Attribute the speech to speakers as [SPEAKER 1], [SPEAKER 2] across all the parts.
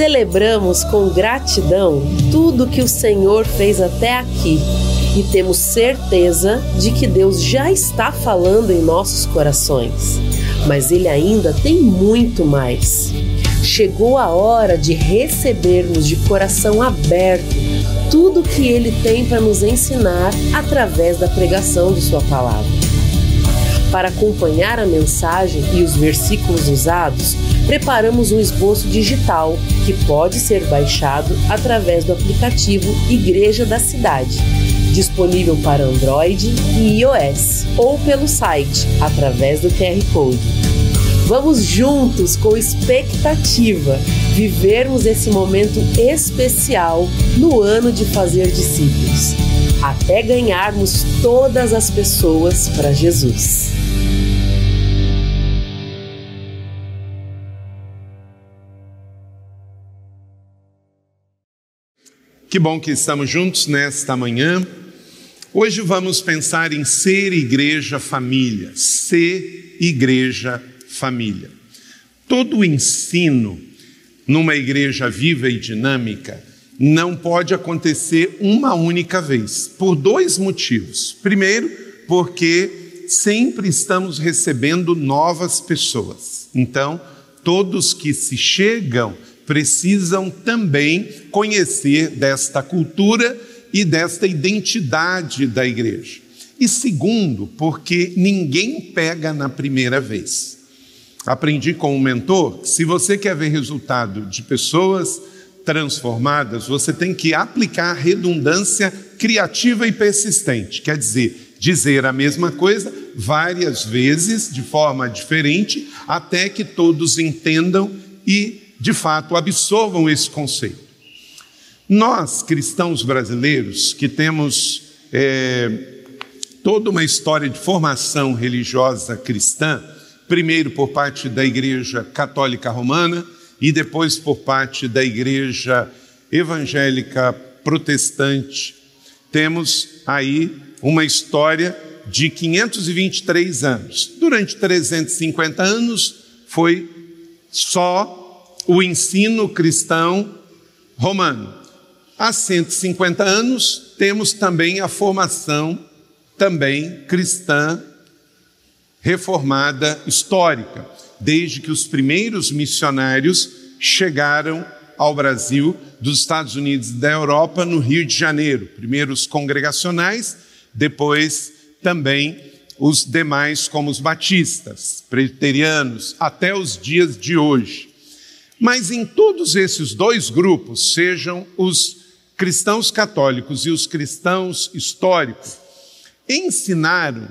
[SPEAKER 1] Celebramos com gratidão tudo que o Senhor fez até aqui e temos certeza de que Deus já está falando em nossos corações, mas Ele ainda tem muito mais. Chegou a hora de recebermos de coração aberto tudo que Ele tem para nos ensinar através da pregação de Sua palavra. Para acompanhar a mensagem e os versículos usados, preparamos um esboço digital que pode ser baixado através do aplicativo Igreja da Cidade, disponível para Android e iOS, ou pelo site através do QR Code. Vamos juntos, com expectativa, vivermos esse momento especial no ano de fazer discípulos, até ganharmos todas as pessoas para Jesus.
[SPEAKER 2] Que bom que estamos juntos nesta manhã. Hoje vamos pensar em ser igreja família, ser igreja família. Todo o ensino numa igreja viva e dinâmica não pode acontecer uma única vez, por dois motivos. Primeiro, porque sempre estamos recebendo novas pessoas. Então, todos que se chegam precisam também conhecer desta cultura e desta identidade da igreja. E segundo, porque ninguém pega na primeira vez. Aprendi com um mentor que se você quer ver resultado de pessoas transformadas, você tem que aplicar redundância criativa e persistente. Quer dizer, dizer a mesma coisa várias vezes de forma diferente, até que todos entendam e de fato, absorvam esse conceito. Nós, cristãos brasileiros, que temos é, toda uma história de formação religiosa cristã, primeiro por parte da Igreja Católica Romana e depois por parte da Igreja Evangélica Protestante, temos aí uma história de 523 anos. Durante 350 anos foi só o ensino cristão romano. Há 150 anos temos também a formação também cristã reformada histórica, desde que os primeiros missionários chegaram ao Brasil dos Estados Unidos e da Europa no Rio de Janeiro, primeiro os congregacionais, depois também os demais como os batistas, presbiterianos, até os dias de hoje. Mas em todos esses dois grupos, sejam os cristãos católicos e os cristãos históricos, ensinaram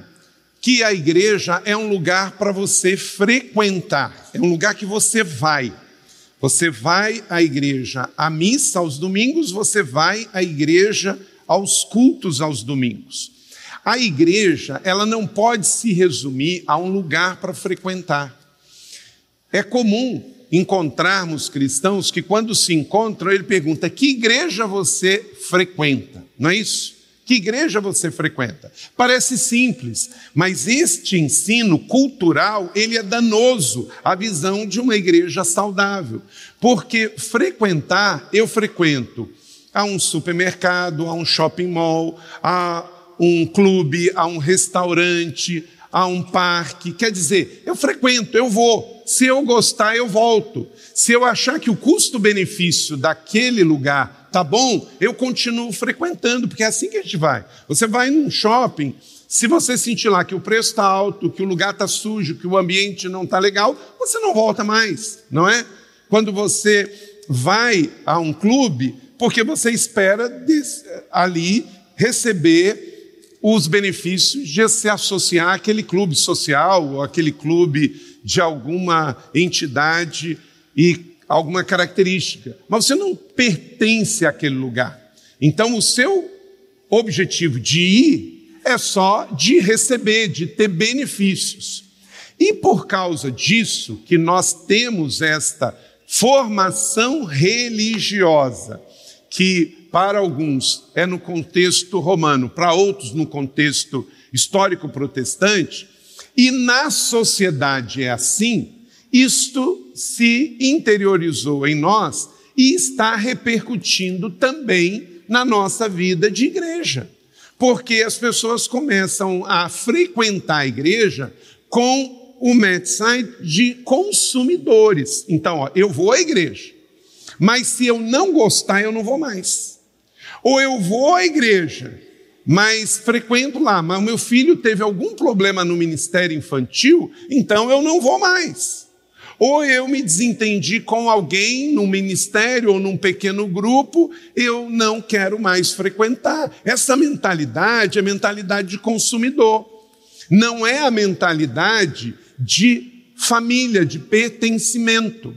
[SPEAKER 2] que a igreja é um lugar para você frequentar, é um lugar que você vai. Você vai à igreja à missa aos domingos, você vai à igreja aos cultos aos domingos. A igreja, ela não pode se resumir a um lugar para frequentar. É comum encontrarmos cristãos que, quando se encontram, ele pergunta: que igreja você frequenta? Não é isso? Que igreja você frequenta? Parece simples, mas este ensino cultural, ele é danoso à visão de uma igreja saudável. Porque frequentar, eu frequento a um supermercado, a um shopping mall, a um clube, a um restaurante, a um parque. Quer dizer, eu frequento, eu vou. Se eu gostar, eu volto. Se eu achar que o custo-benefício daquele lugar tá bom, eu continuo frequentando, porque é assim que a gente vai. Você vai num shopping, se você sentir lá que o preço está alto, que o lugar está sujo, que o ambiente não está legal, você não volta mais, não é? Quando você vai a um clube, porque você espera ali receber os benefícios de se associar àquele clube social ou aquele clube de alguma entidade e alguma característica. Mas você não pertence àquele lugar. Então, o seu objetivo de ir é só de receber, de ter benefícios. E por causa disso que nós temos esta formação religiosa, que para alguns é no contexto romano, para outros no contexto histórico protestante, e na sociedade é assim, isto se interiorizou em nós e está repercutindo também na nossa vida de igreja. Porque as pessoas começam a frequentar a igreja com o mindset de consumidores. Então, ó, eu vou à igreja, mas se eu não gostar, eu não vou mais. Ou eu vou à igreja, mas frequento lá, mas o meu filho teve algum problema no ministério infantil, então eu não vou mais. Ou eu me desentendi com alguém num ministério ou num pequeno grupo, eu não quero mais frequentar. Essa mentalidade é mentalidade de consumidor. Não é a mentalidade de família, de pertencimento.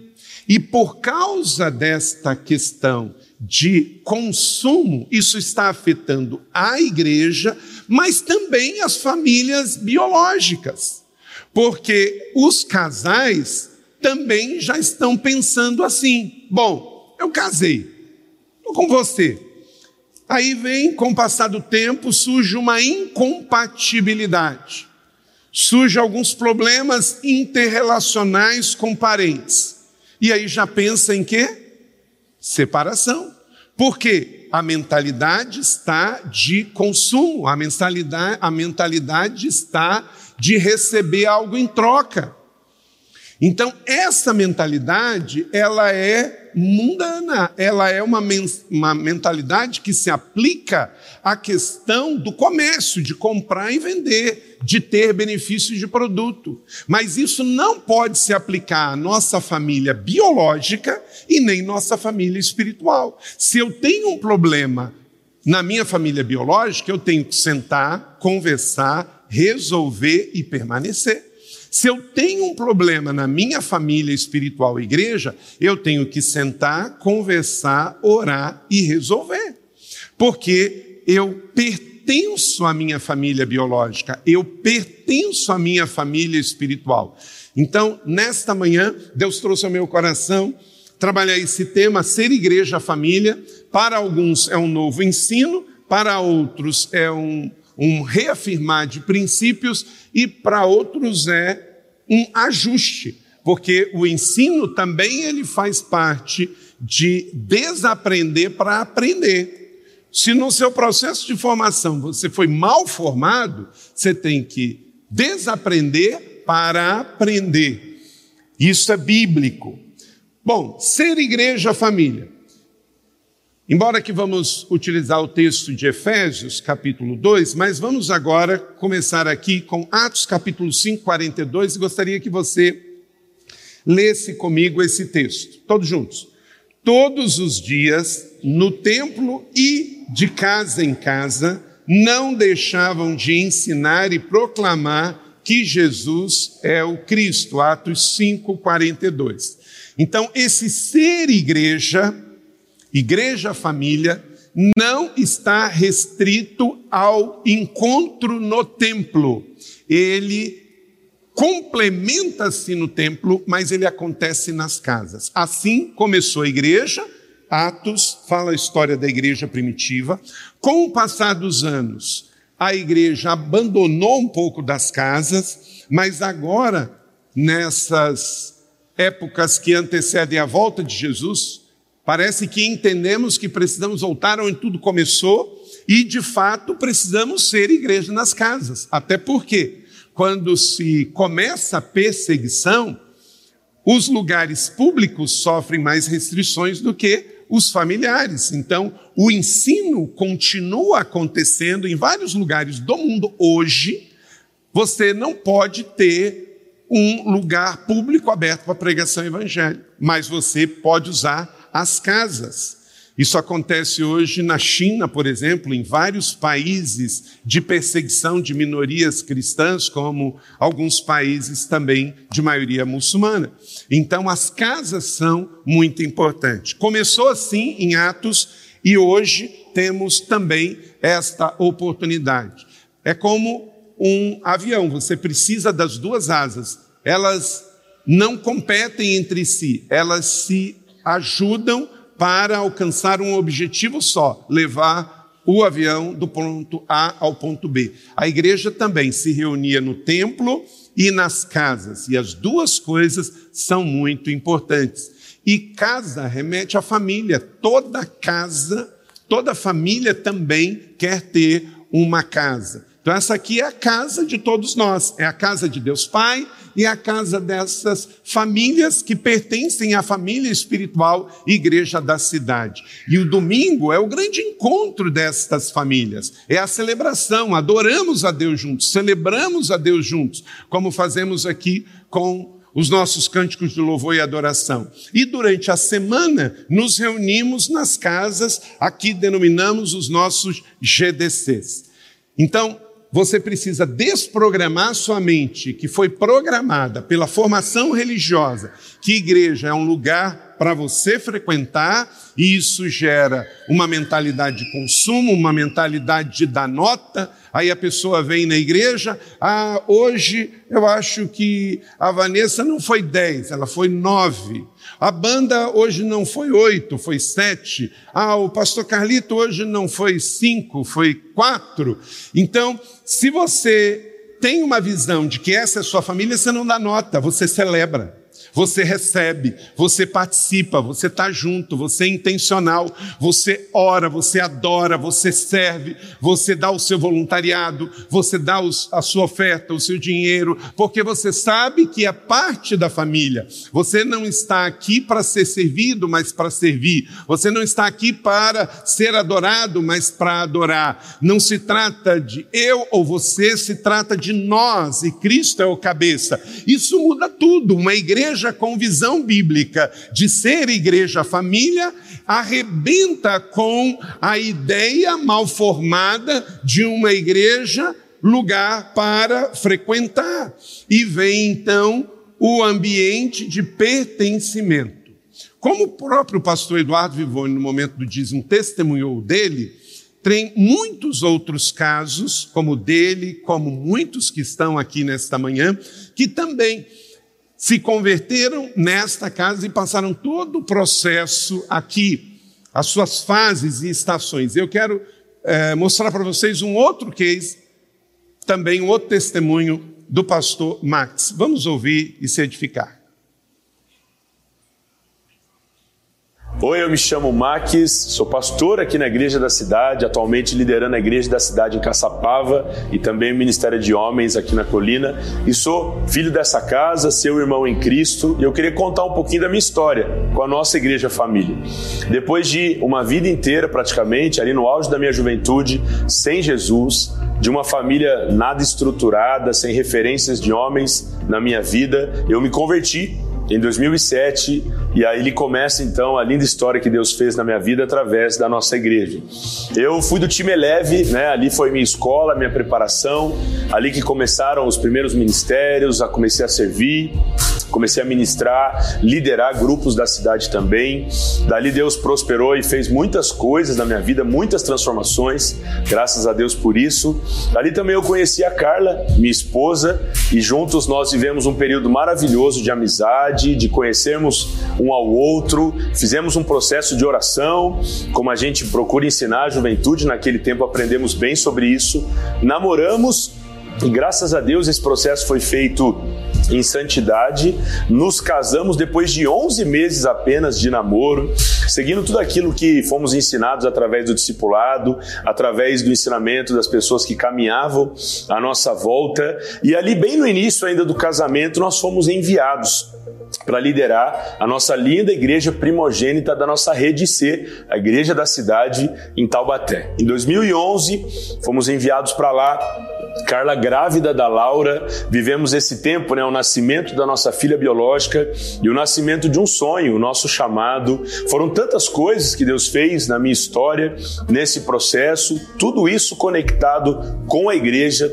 [SPEAKER 2] E por causa desta questão de consumo, isso está afetando a igreja, mas também as famílias biológicas. Porque os casais também já estão pensando assim: bom, eu casei, estou com você. Aí vem, com o passar do tempo, surge uma incompatibilidade, surge alguns problemas interrelacionais com parentes. E aí já pensa em quê? Separação. Porque a mentalidade está de consumo, a mentalidade, a mentalidade está de receber algo em troca. Então, essa mentalidade, ela é mundana, ela é uma, uma mentalidade que se aplica à questão do comércio, de comprar e vender, de ter benefícios de produto. Mas isso não pode se aplicar à nossa família biológica e nem nossa família espiritual. Se eu tenho um problema na minha família biológica, eu tenho que sentar, conversar, resolver e permanecer. Se eu tenho um problema na minha família espiritual igreja, eu tenho que sentar, conversar, orar e resolver. Porque eu pertenço à minha família biológica, eu pertenço à minha família espiritual. Então, nesta manhã, Deus trouxe ao meu coração trabalhar esse tema, ser igreja família. Para alguns é um novo ensino, para outros é um, um reafirmar de princípios e para outros é um ajuste, porque o ensino também ele faz parte de desaprender para aprender. Se no seu processo de formação você foi mal formado, você tem que desaprender para aprender. Isso é bíblico. Bom, ser igreja família. Embora que vamos utilizar o texto de Efésios, capítulo 2, mas vamos agora começar aqui com Atos, capítulo 5, 42, e gostaria que você lesse comigo esse texto, todos juntos. Todos os dias, no templo e de casa em casa, não deixavam de ensinar e proclamar que Jesus é o Cristo. Atos 5, 42. Então, esse ser igreja Igreja família não está restrito ao encontro no templo. Ele complementa-se no templo, mas ele acontece nas casas. Assim começou a igreja, Atos fala a história da igreja primitiva. Com o passar dos anos, a igreja abandonou um pouco das casas, mas agora, nessas épocas que antecedem a volta de Jesus, Parece que entendemos que precisamos voltar onde tudo começou e, de fato, precisamos ser igreja nas casas. Até porque, quando se começa a perseguição, os lugares públicos sofrem mais restrições do que os familiares. Então, o ensino continua acontecendo em vários lugares do mundo hoje. Você não pode ter um lugar público aberto para pregação evangélica, mas você pode usar as casas. Isso acontece hoje na China, por exemplo, em vários países de perseguição de minorias cristãs, como alguns países também de maioria muçulmana. Então, as casas são muito importantes. Começou assim em Atos e hoje temos também esta oportunidade. É como um avião, você precisa das duas asas. Elas não competem entre si, elas se ajudam para alcançar um objetivo só: levar o avião do ponto A ao ponto B. A igreja também se reunia no templo e nas casas, e as duas coisas são muito importantes. E casa remete à família. Toda casa, toda família também quer ter uma casa. Então, essa aqui é a casa de todos nós, é a casa de Deus Pai e a casa dessas famílias que pertencem à família espiritual Igreja da Cidade. E o domingo é o grande encontro destas famílias, é a celebração, adoramos a Deus juntos, celebramos a Deus juntos, como fazemos aqui com os nossos cânticos de louvor e adoração. E durante a semana nos reunimos nas casas, aqui denominamos os nossos GDCs. Então, você precisa desprogramar sua mente, que foi programada pela formação religiosa, que igreja é um lugar para você frequentar, e isso gera uma mentalidade de consumo, uma mentalidade de dar nota. Aí a pessoa vem na igreja, ah, hoje eu acho que a Vanessa não foi 10, ela foi 9. A banda hoje não foi oito, foi sete. Ah, o pastor Carlito hoje não foi cinco, foi quatro. Então, se você tem uma visão de que essa é sua família, você não dá nota, você celebra você recebe, você participa, você está junto, você é intencional, você ora, você adora, você serve, você dá o seu voluntariado, você dá a sua oferta, o seu dinheiro, porque você sabe que é parte da família. Você não está aqui para ser servido, mas para servir. Você não está aqui para ser adorado, mas para adorar. Não se trata de eu ou você, se trata de nós, e Cristo é o cabeça. Isso muda tudo. Uma igreja igreja com visão bíblica de ser igreja família arrebenta com a ideia mal formada de uma igreja lugar para frequentar. E vem então o ambiente de pertencimento. Como o próprio pastor Eduardo Vivone, no momento do dízimo, testemunhou dele, tem muitos outros casos, como dele, como muitos que estão aqui nesta manhã, que também se converteram nesta casa e passaram todo o processo aqui, as suas fases e estações. Eu quero é, mostrar para vocês um outro case, também um outro testemunho do pastor Max. Vamos ouvir e se edificar.
[SPEAKER 3] Oi, eu me chamo Max, sou pastor aqui na Igreja da Cidade, atualmente liderando a Igreja da Cidade em Caçapava e também o Ministério de Homens aqui na Colina. E sou filho dessa casa, seu irmão em Cristo, e eu queria contar um pouquinho da minha história com a nossa Igreja Família. Depois de uma vida inteira, praticamente, ali no auge da minha juventude, sem Jesus, de uma família nada estruturada, sem referências de homens na minha vida, eu me converti em 2007 e aí ele começa então a linda história que Deus fez na minha vida através da nossa igreja. Eu fui do time leve, né? Ali foi minha escola, minha preparação, ali que começaram os primeiros ministérios, a comecei a servir comecei a ministrar, liderar grupos da cidade também. Dali Deus prosperou e fez muitas coisas na minha vida, muitas transformações, graças a Deus por isso. Dali também eu conheci a Carla, minha esposa, e juntos nós vivemos um período maravilhoso de amizade, de conhecermos um ao outro, fizemos um processo de oração, como a gente procura ensinar a juventude, naquele tempo aprendemos bem sobre isso. Namoramos e graças a Deus esse processo foi feito em santidade. Nos casamos depois de 11 meses apenas de namoro, seguindo tudo aquilo que fomos ensinados através do discipulado, através do ensinamento das pessoas que caminhavam à nossa volta. E ali, bem no início ainda do casamento, nós fomos enviados para liderar a nossa linda igreja primogênita da nossa rede C, a igreja da cidade em Taubaté. Em 2011, fomos enviados para lá Carla grávida da Laura, vivemos esse tempo, né, o nascimento da nossa filha biológica e o nascimento de um sonho, o nosso chamado. Foram tantas coisas que Deus fez na minha história, nesse processo, tudo isso conectado com a igreja,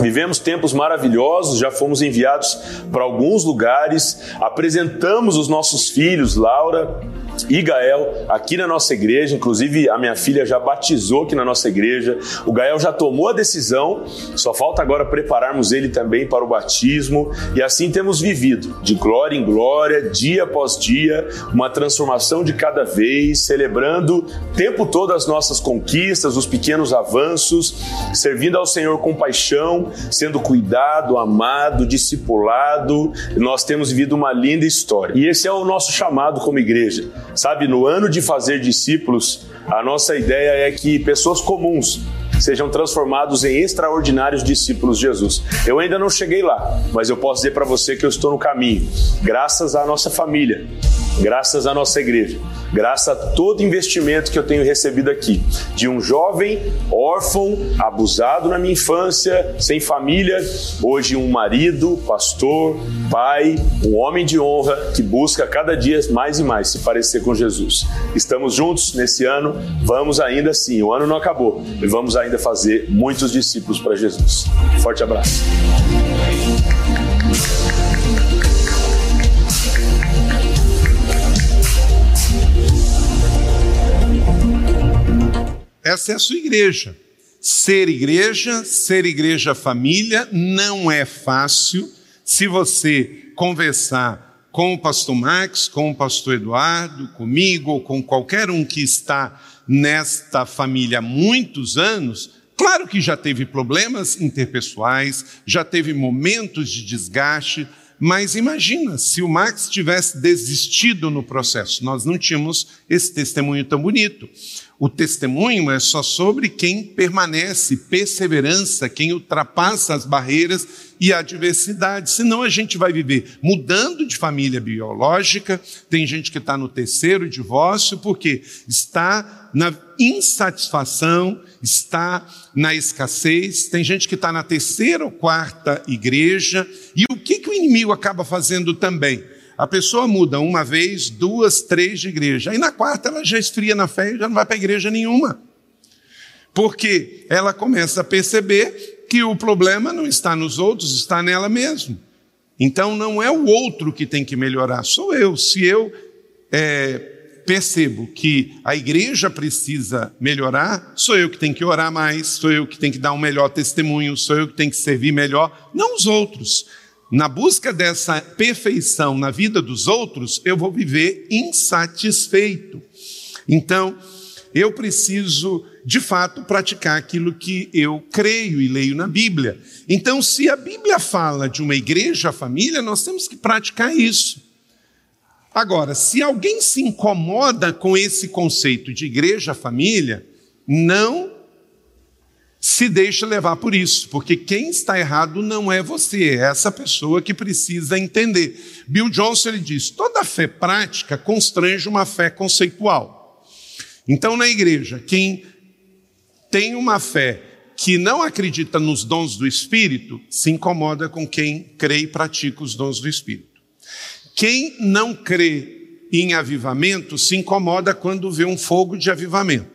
[SPEAKER 3] Vivemos tempos maravilhosos, já fomos enviados para alguns lugares, apresentamos os nossos filhos, Laura, e Gael aqui na nossa igreja. Inclusive, a minha filha já batizou aqui na nossa igreja. O Gael já tomou a decisão, só falta agora prepararmos ele também para o batismo. E assim temos vivido, de glória em glória, dia após dia, uma transformação de cada vez, celebrando o tempo todo as nossas conquistas, os pequenos avanços, servindo ao Senhor com paixão, sendo cuidado, amado, discipulado. Nós temos vivido uma linda história. E esse é o nosso chamado como igreja Sabe, no ano de fazer discípulos, a nossa ideia é que pessoas comuns sejam transformados em extraordinários discípulos de Jesus. Eu ainda não cheguei lá, mas eu posso dizer para você que eu estou no caminho, graças à nossa família, graças à nossa igreja, graças a todo investimento que eu tenho recebido aqui, de um jovem órfão, abusado na minha infância, sem família, hoje um marido, pastor, pai, um homem de honra que busca cada dia mais e mais se parecer com Jesus. Estamos juntos nesse ano, vamos ainda sim, o ano não acabou, e vamos ainda fazer muitos discípulos para Jesus. Forte abraço.
[SPEAKER 2] Essa é a sua igreja. Ser igreja, ser igreja família, não é fácil. Se você conversar com o pastor Max, com o pastor Eduardo, comigo ou com qualquer um que está nesta família há muitos anos, claro que já teve problemas interpessoais, já teve momentos de desgaste, mas imagina se o Max tivesse desistido no processo, nós não tínhamos esse testemunho tão bonito. O testemunho é só sobre quem permanece, perseverança, quem ultrapassa as barreiras e a adversidade. Senão a gente vai viver mudando de família biológica. Tem gente que está no terceiro divórcio porque está na insatisfação, está na escassez. Tem gente que está na terceira ou quarta igreja. E o que, que o inimigo acaba fazendo também? A pessoa muda uma vez, duas, três de igreja. Aí na quarta ela já esfria na fé e já não vai para igreja nenhuma. Porque ela começa a perceber que o problema não está nos outros, está nela mesmo. Então não é o outro que tem que melhorar, sou eu. Se eu é, percebo que a igreja precisa melhorar, sou eu que tenho que orar mais, sou eu que tenho que dar um melhor testemunho, sou eu que tenho que servir melhor, não os outros na busca dessa perfeição na vida dos outros, eu vou viver insatisfeito. Então, eu preciso, de fato, praticar aquilo que eu creio e leio na Bíblia. Então, se a Bíblia fala de uma igreja família, nós temos que praticar isso. Agora, se alguém se incomoda com esse conceito de igreja família, não se deixa levar por isso, porque quem está errado não é você, é essa pessoa que precisa entender. Bill Johnson ele diz: toda fé prática constrange uma fé conceitual. Então, na igreja, quem tem uma fé que não acredita nos dons do Espírito se incomoda com quem crê e pratica os dons do Espírito. Quem não crê em avivamento se incomoda quando vê um fogo de avivamento.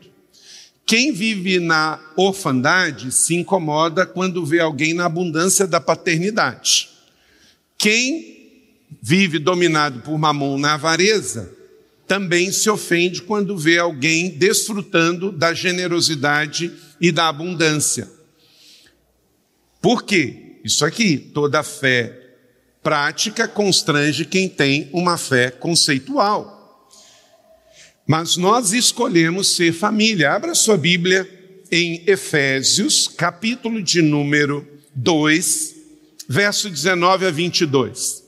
[SPEAKER 2] Quem vive na orfandade se incomoda quando vê alguém na abundância da paternidade. Quem vive dominado por mamon na avareza também se ofende quando vê alguém desfrutando da generosidade e da abundância. Por quê? Isso aqui, toda fé prática constrange quem tem uma fé conceitual. Mas nós escolhemos ser família. Abra sua Bíblia em Efésios, capítulo de número 2, verso 19 a 22.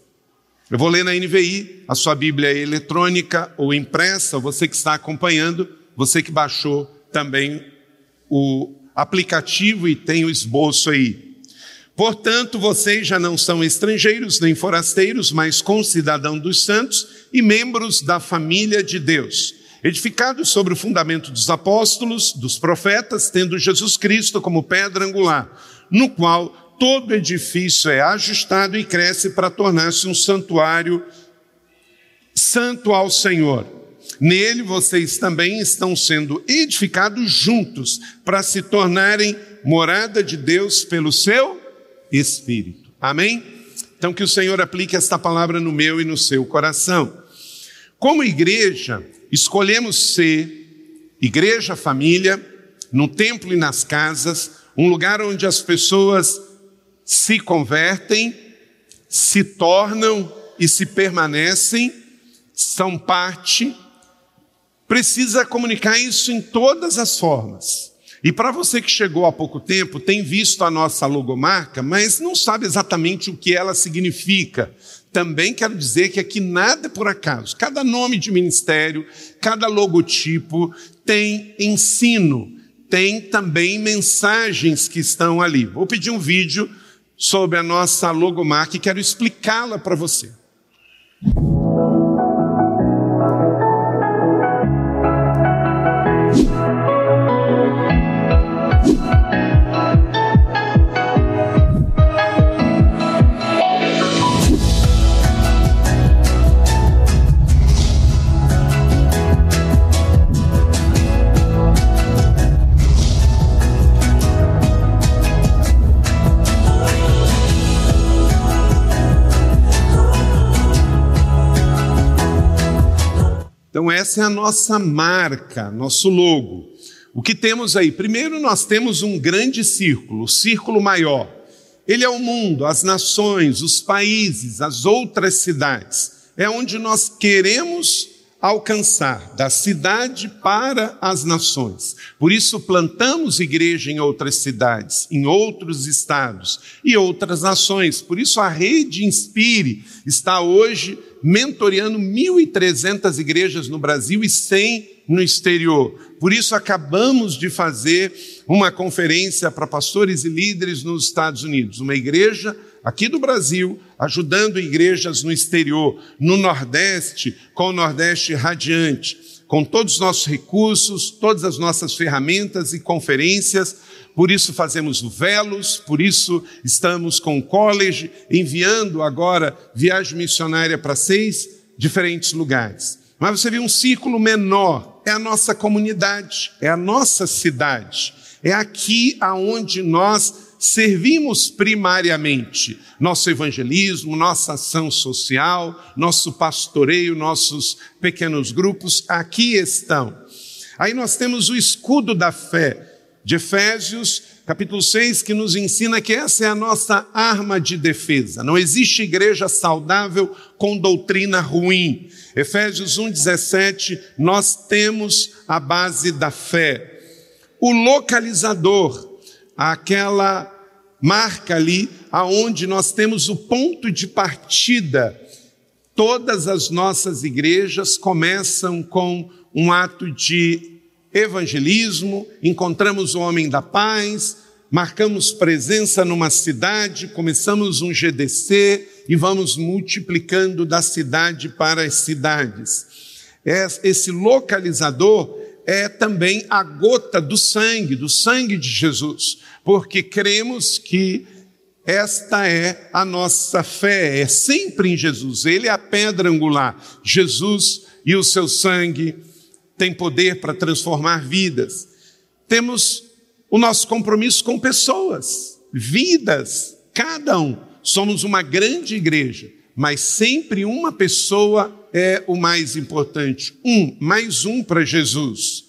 [SPEAKER 2] Eu vou ler na NVI, a sua Bíblia é eletrônica ou impressa, você que está acompanhando, você que baixou também o aplicativo e tem o esboço aí. Portanto, vocês já não são estrangeiros nem forasteiros, mas concidadãos dos santos e membros da família de Deus edificados sobre o fundamento dos apóstolos, dos profetas, tendo Jesus Cristo como pedra angular, no qual todo edifício é ajustado e cresce para tornar-se um santuário santo ao Senhor. Nele vocês também estão sendo edificados juntos para se tornarem morada de Deus pelo seu Espírito. Amém? Então que o Senhor aplique esta palavra no meu e no seu coração. Como igreja, escolhemos ser igreja, família, no templo e nas casas, um lugar onde as pessoas se convertem, se tornam e se permanecem, são parte, precisa comunicar isso em todas as formas. E para você que chegou há pouco tempo, tem visto a nossa logomarca, mas não sabe exatamente o que ela significa. Também quero dizer que aqui nada é por acaso. Cada nome de ministério, cada logotipo tem ensino, tem também mensagens que estão ali. Vou pedir um vídeo sobre a nossa logomarca e quero explicá-la para você. Então, essa é a nossa marca, nosso logo. O que temos aí? Primeiro, nós temos um grande círculo, o círculo maior. Ele é o mundo, as nações, os países, as outras cidades. É onde nós queremos alcançar, da cidade para as nações. Por isso, plantamos igreja em outras cidades, em outros estados e outras nações. Por isso, a Rede Inspire está hoje mentoreando 1.300 igrejas no Brasil e 100 no exterior. Por isso, acabamos de fazer uma conferência para pastores e líderes nos Estados Unidos. Uma igreja aqui do Brasil, ajudando igrejas no exterior, no Nordeste, com o Nordeste radiante, com todos os nossos recursos, todas as nossas ferramentas e conferências por isso fazemos velos, por isso estamos com o college, enviando agora viagem missionária para seis diferentes lugares. Mas você vê um círculo menor, é a nossa comunidade, é a nossa cidade, é aqui aonde nós servimos primariamente. Nosso evangelismo, nossa ação social, nosso pastoreio, nossos pequenos grupos, aqui estão. Aí nós temos o escudo da fé, de Efésios, capítulo 6, que nos ensina que essa é a nossa arma de defesa. Não existe igreja saudável com doutrina ruim. Efésios 1:17, nós temos a base da fé. O localizador, aquela marca ali aonde nós temos o ponto de partida. Todas as nossas igrejas começam com um ato de evangelismo, encontramos o homem da paz, marcamos presença numa cidade, começamos um GDC e vamos multiplicando da cidade para as cidades. Esse localizador é também a gota do sangue, do sangue de Jesus, porque cremos que esta é a nossa fé, é sempre em Jesus, Ele é a pedra angular, Jesus e o seu sangue tem poder para transformar vidas. Temos o nosso compromisso com pessoas, vidas, cada um. Somos uma grande igreja, mas sempre uma pessoa é o mais importante. Um, mais um para Jesus.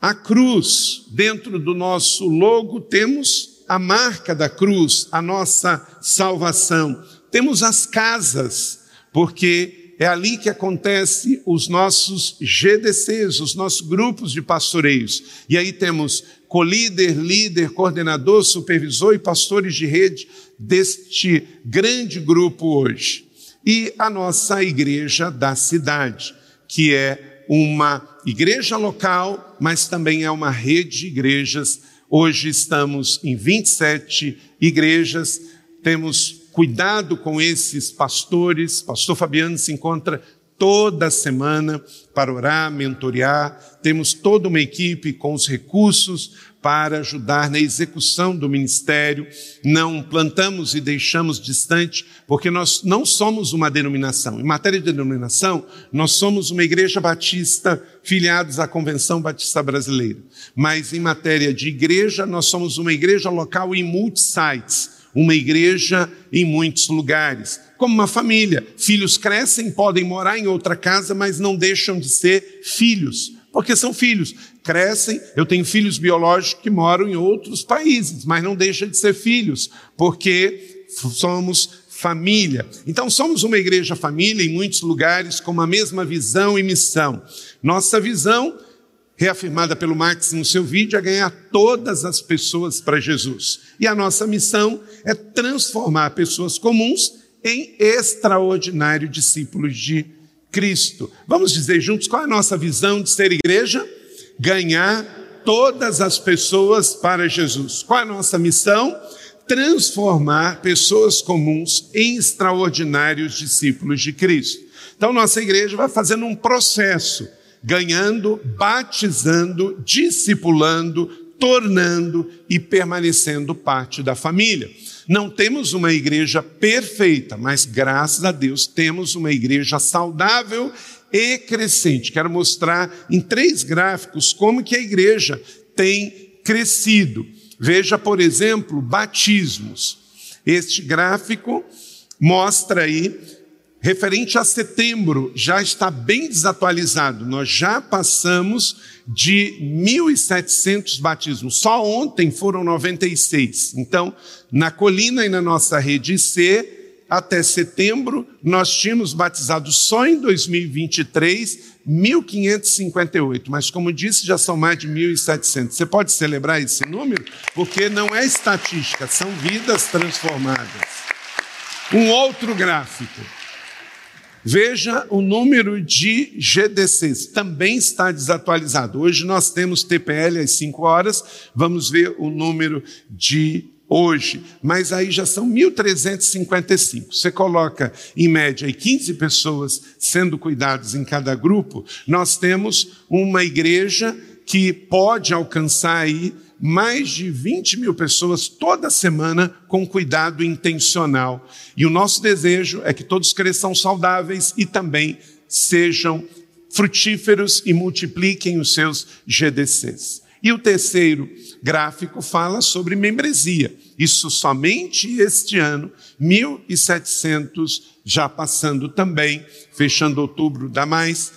[SPEAKER 2] A cruz, dentro do nosso logo, temos a marca da cruz, a nossa salvação. Temos as casas, porque é ali que acontece os nossos GDCs, os nossos grupos de pastoreios. E aí temos colíder, líder, coordenador, supervisor e pastores de rede deste grande grupo hoje. E a nossa igreja da cidade, que é uma igreja local, mas também é uma rede de igrejas. Hoje estamos em 27 igrejas, temos cuidado com esses pastores. Pastor Fabiano se encontra toda semana para orar, mentorear. Temos toda uma equipe com os recursos para ajudar na execução do ministério. Não plantamos e deixamos distante, porque nós não somos uma denominação. Em matéria de denominação, nós somos uma igreja batista filiados à Convenção Batista Brasileira. Mas em matéria de igreja, nós somos uma igreja local em multi-sites uma igreja em muitos lugares, como uma família. Filhos crescem, podem morar em outra casa, mas não deixam de ser filhos, porque são filhos. Crescem, eu tenho filhos biológicos que moram em outros países, mas não deixam de ser filhos, porque somos família. Então, somos uma igreja família em muitos lugares com a mesma visão e missão. Nossa visão, reafirmada pelo Marx no seu vídeo, é ganhar todas as pessoas para Jesus. E a nossa missão é transformar pessoas comuns em extraordinários discípulos de Cristo. Vamos dizer juntos qual é a nossa visão de ser igreja? Ganhar todas as pessoas para Jesus. Qual é a nossa missão? transformar pessoas comuns em extraordinários discípulos de Cristo. Então, nossa igreja vai fazendo um processo, ganhando, batizando, discipulando, tornando e permanecendo parte da família. Não temos uma igreja perfeita, mas graças a Deus temos uma igreja saudável e crescente. Quero mostrar em três gráficos como que a igreja tem crescido. Veja, por exemplo, batismos. Este gráfico mostra aí, referente a setembro, já está bem desatualizado. Nós já passamos de 1.700 batismos. Só ontem foram 96. Então, na colina e na nossa rede C, até setembro, nós tínhamos batizado só em 2023 1.558, mas como disse, já são mais de 1.700. Você pode celebrar esse número? Porque não é estatística, são vidas transformadas. Um outro gráfico. Veja o número de GDCs, também está desatualizado. Hoje nós temos TPL às 5 horas, vamos ver o número de hoje, mas aí já são 1.355. Você coloca, em média, 15 pessoas sendo cuidadas em cada grupo, nós temos uma igreja que pode alcançar aí mais de 20 mil pessoas toda semana com cuidado intencional. E o nosso desejo é que todos cresçam saudáveis e também sejam frutíferos e multipliquem os seus GDCs. E o terceiro gráfico fala sobre membresia. Isso somente este ano, 1.700 já passando também, fechando outubro dá mais.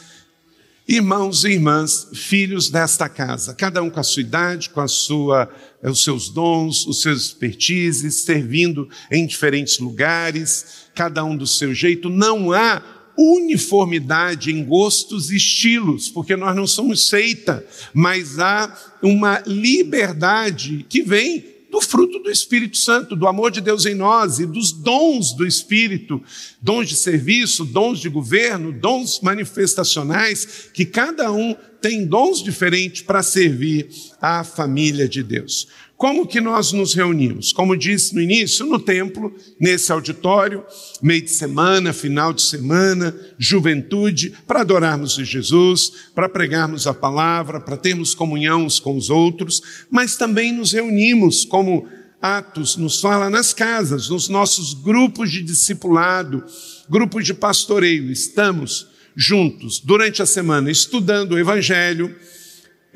[SPEAKER 2] Irmãos e irmãs, filhos desta casa, cada um com a sua idade, com a sua, os seus dons, os seus expertises, servindo em diferentes lugares, cada um do seu jeito, não há uniformidade em gostos e estilos, porque nós não somos seita, mas há uma liberdade que vem do fruto do Espírito Santo, do amor de Deus em nós e dos dons do Espírito, dons de serviço, dons de governo, dons manifestacionais, que cada um tem dons diferentes para servir à família de Deus. Como que nós nos reunimos? Como disse no início, no templo, nesse auditório, meio de semana, final de semana, juventude, para adorarmos a Jesus, para pregarmos a palavra, para termos comunhão uns com os outros, mas também nos reunimos como Atos nos fala nas casas, nos nossos grupos de discipulado, grupos de pastoreio, estamos juntos durante a semana estudando o evangelho,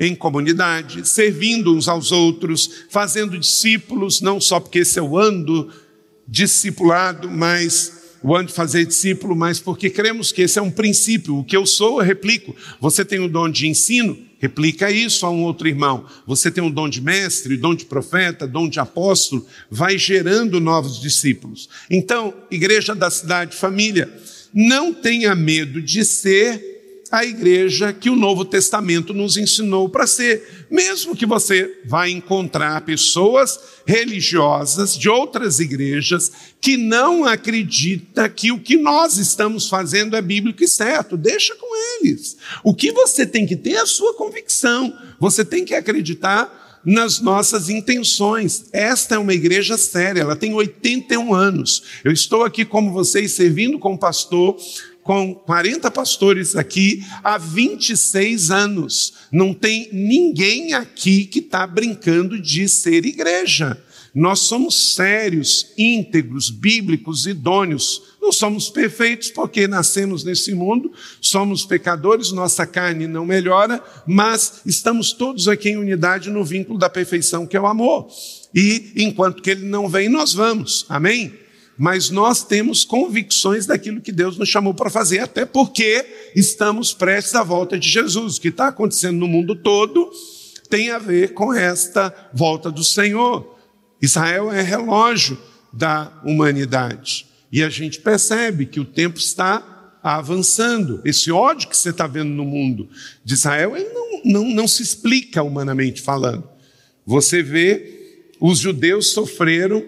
[SPEAKER 2] em comunidade, servindo uns aos outros, fazendo discípulos, não só porque esse é o ano do discipulado, mas o ano de fazer discípulo, mas porque cremos que esse é um princípio. O que eu sou, eu replico. Você tem o dom de ensino, replica isso a um outro irmão. Você tem o dom de mestre, dom de profeta, dom de apóstolo, vai gerando novos discípulos. Então, igreja da cidade, família, não tenha medo de ser a igreja que o Novo Testamento nos ensinou para ser. Mesmo que você vá encontrar pessoas religiosas de outras igrejas que não acreditam que o que nós estamos fazendo é bíblico e certo, deixa com eles. O que você tem que ter é a sua convicção. Você tem que acreditar nas nossas intenções. Esta é uma igreja séria, ela tem 81 anos. Eu estou aqui como vocês, servindo como pastor com 40 pastores aqui há 26 anos. Não tem ninguém aqui que está brincando de ser igreja. Nós somos sérios, íntegros, bíblicos, idôneos. Não somos perfeitos porque nascemos nesse mundo, somos pecadores, nossa carne não melhora, mas estamos todos aqui em unidade no vínculo da perfeição que é o amor. E enquanto que ele não vem, nós vamos. Amém? Mas nós temos convicções daquilo que Deus nos chamou para fazer, até porque estamos prestes à volta de Jesus. O que está acontecendo no mundo todo tem a ver com esta volta do Senhor. Israel é relógio da humanidade. E a gente percebe que o tempo está avançando. Esse ódio que você está vendo no mundo de Israel ele não, não, não se explica humanamente falando. Você vê, os judeus sofreram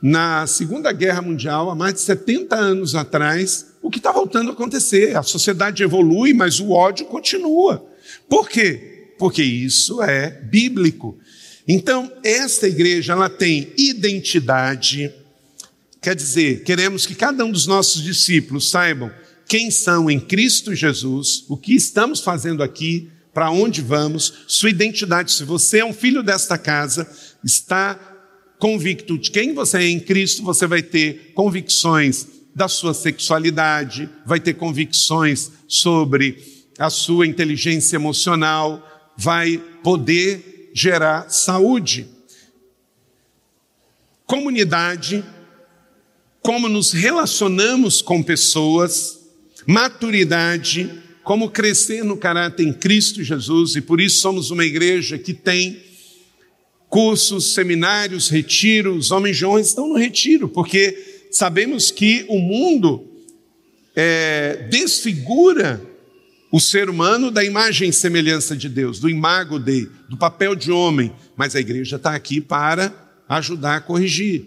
[SPEAKER 2] na Segunda Guerra Mundial, há mais de 70 anos atrás, o que está voltando a acontecer. A sociedade evolui, mas o ódio continua. Por quê? Porque isso é bíblico. Então, esta igreja ela tem identidade, quer dizer, queremos que cada um dos nossos discípulos saibam quem são em Cristo Jesus, o que estamos fazendo aqui, para onde vamos, sua identidade. Se você é um filho desta casa, está convicto de quem você é em Cristo, você vai ter convicções da sua sexualidade, vai ter convicções sobre a sua inteligência emocional, vai poder gerar saúde. Comunidade, como nos relacionamos com pessoas, maturidade, como crescer no caráter em Cristo Jesus, e por isso somos uma igreja que tem cursos, seminários, retiros, os homens honra estão no retiro, porque sabemos que o mundo é, desfigura o ser humano da imagem e semelhança de Deus, do imago de, do papel de homem, mas a igreja está aqui para ajudar a corrigir.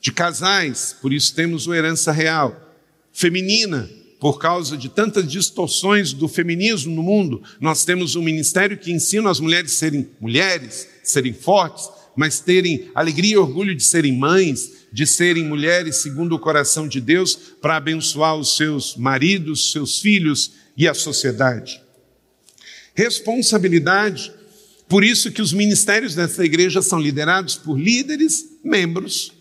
[SPEAKER 2] De casais, por isso temos o herança real. Feminina, por causa de tantas distorções do feminismo no mundo, nós temos um ministério que ensina as mulheres a serem mulheres, serem fortes, mas terem alegria e orgulho de serem mães, de serem mulheres segundo o coração de Deus, para abençoar os seus maridos, seus filhos e a sociedade. Responsabilidade, por isso que os ministérios dessa igreja são liderados por líderes, membros,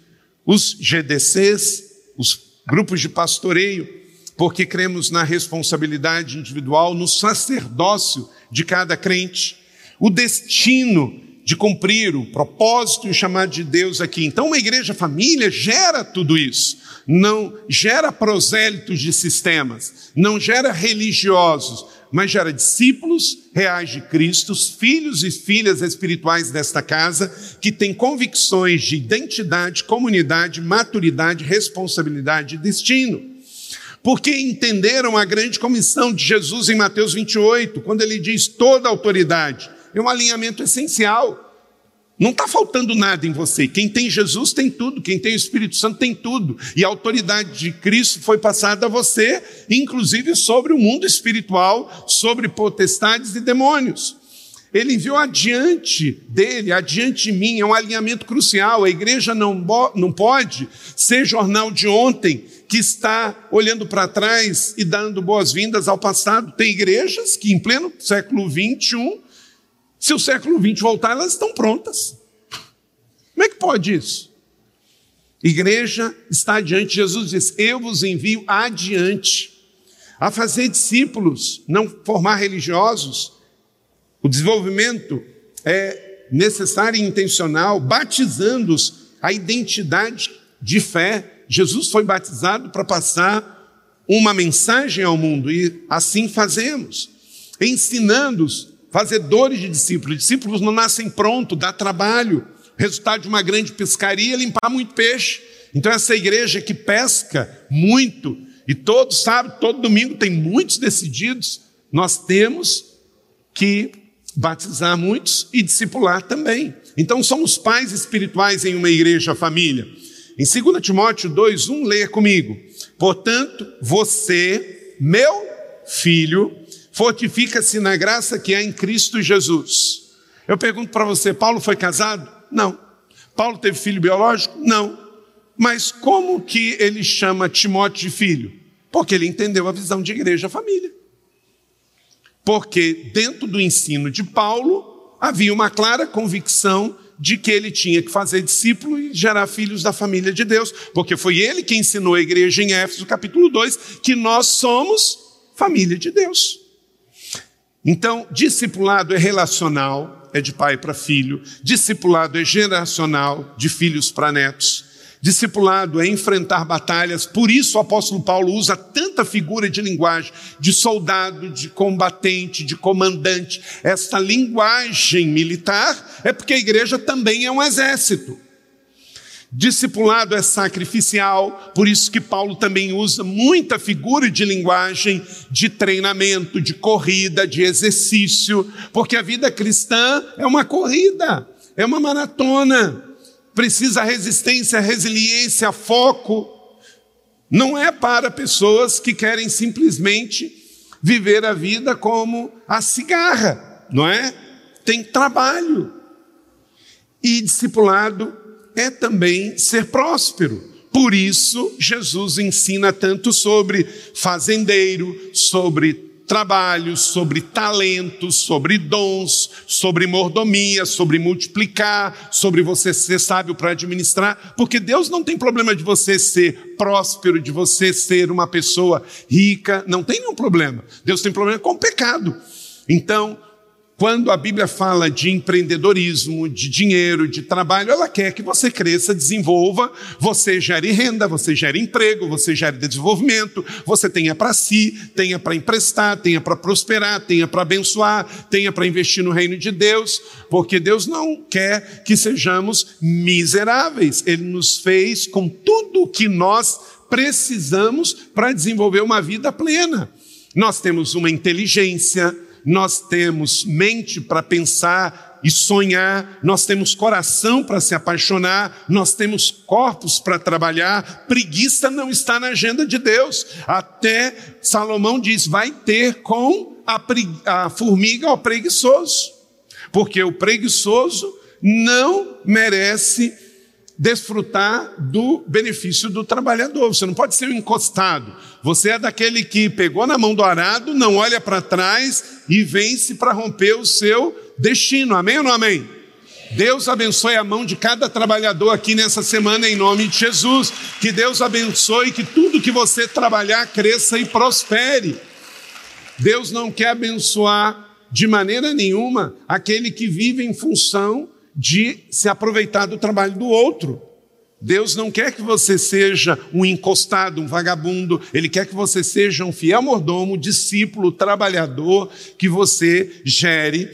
[SPEAKER 2] os GDCs, os grupos de pastoreio, porque cremos na responsabilidade individual, no sacerdócio de cada crente, o destino de cumprir o propósito e o chamado de Deus aqui. Então, uma igreja família gera tudo isso. Não gera prosélitos de sistemas, não gera religiosos, mas gera discípulos reais de Cristo, filhos e filhas espirituais desta casa, que têm convicções de identidade, comunidade, maturidade, responsabilidade e destino. Porque entenderam a grande comissão de Jesus em Mateus 28, quando ele diz toda autoridade é um alinhamento essencial. Não está faltando nada em você. Quem tem Jesus tem tudo, quem tem o Espírito Santo tem tudo. E a autoridade de Cristo foi passada a você, inclusive sobre o mundo espiritual, sobre potestades e demônios. Ele enviou adiante dele, adiante de mim, é um alinhamento crucial. A igreja não, não pode ser jornal de ontem que está olhando para trás e dando boas-vindas ao passado. Tem igrejas que, em pleno século XXI, se o século XX voltar, elas estão prontas. Como é que pode isso? Igreja está adiante, Jesus diz: Eu vos envio adiante a fazer discípulos, não formar religiosos. O desenvolvimento é necessário e intencional, batizando-os a identidade de fé. Jesus foi batizado para passar uma mensagem ao mundo e assim fazemos, ensinando-os fazedores de discípulos. Discípulos não nascem pronto, dá trabalho. Resultado de uma grande pescaria é limpar muito peixe. Então, essa igreja que pesca muito, e todo sábado, todo domingo tem muitos decididos, nós temos que batizar muitos e discipular também. Então, somos pais espirituais em uma igreja família. Em 2 Timóteo 2,1, leia comigo. Portanto, você, meu filho, Fortifica-se na graça que há em Cristo Jesus. Eu pergunto para você: Paulo foi casado? Não. Paulo teve filho biológico? Não. Mas como que ele chama Timóteo de filho? Porque ele entendeu a visão de igreja família. Porque dentro do ensino de Paulo havia uma clara convicção de que ele tinha que fazer discípulo e gerar filhos da família de Deus, porque foi ele que ensinou a igreja em Éfeso, capítulo 2, que nós somos família de Deus. Então, discipulado é relacional, é de pai para filho, discipulado é geracional, de filhos para netos. Discipulado é enfrentar batalhas, por isso o apóstolo Paulo usa tanta figura de linguagem de soldado, de combatente, de comandante. Esta linguagem militar é porque a igreja também é um exército. Discipulado é sacrificial, por isso que Paulo também usa muita figura de linguagem de treinamento, de corrida, de exercício, porque a vida cristã é uma corrida, é uma maratona precisa resistência, resiliência, foco. Não é para pessoas que querem simplesmente viver a vida como a cigarra, não é? Tem trabalho. E discipulado é também ser próspero. Por isso, Jesus ensina tanto sobre fazendeiro, sobre trabalho, sobre talentos, sobre dons, sobre mordomia, sobre multiplicar, sobre você ser sábio para administrar, porque Deus não tem problema de você ser próspero, de você ser uma pessoa rica, não tem nenhum problema. Deus tem problema com o pecado. Então, quando a Bíblia fala de empreendedorismo, de dinheiro, de trabalho, ela quer que você cresça, desenvolva, você gere renda, você gere emprego, você gere desenvolvimento, você tenha para si, tenha para emprestar, tenha para prosperar, tenha para abençoar, tenha para investir no reino de Deus, porque Deus não quer que sejamos miseráveis. Ele nos fez com tudo o que nós precisamos para desenvolver uma vida plena. Nós temos uma inteligência, nós temos mente para pensar e sonhar, nós temos coração para se apaixonar, nós temos corpos para trabalhar. Preguiça não está na agenda de Deus. Até Salomão diz: vai ter com a, a formiga ao preguiçoso, porque o preguiçoso não merece desfrutar do benefício do trabalhador. Você não pode ser um encostado. Você é daquele que pegou na mão do arado, não olha para trás e vence para romper o seu destino. Amém ou não amém? Deus abençoe a mão de cada trabalhador aqui nessa semana em nome de Jesus. Que Deus abençoe que tudo que você trabalhar cresça e prospere. Deus não quer abençoar de maneira nenhuma aquele que vive em função de se aproveitar do trabalho do outro. Deus não quer que você seja um encostado, um vagabundo, Ele quer que você seja um fiel mordomo, discípulo, trabalhador, que você gere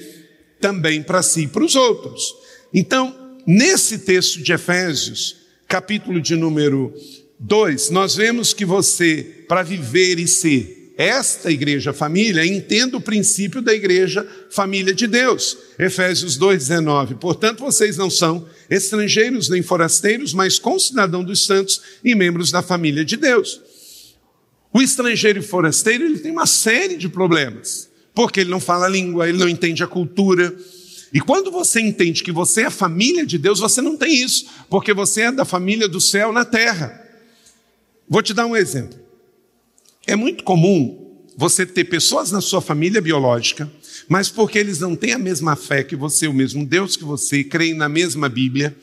[SPEAKER 2] também para si e para os outros. Então, nesse texto de Efésios, capítulo de número 2, nós vemos que você, para viver e ser esta igreja família entenda o princípio da igreja família de Deus. Efésios 2,19. Portanto, vocês não são estrangeiros nem forasteiros, mas concidadão dos santos e membros da família de Deus. O estrangeiro e forasteiro ele tem uma série de problemas, porque ele não fala a língua, ele não entende a cultura. E quando você entende que você é a família de Deus, você não tem isso, porque você é da família do céu na terra. Vou te dar um exemplo. É muito comum você ter pessoas na sua família biológica, mas porque eles não têm a mesma fé que você, o mesmo Deus que você, creem na mesma Bíblia,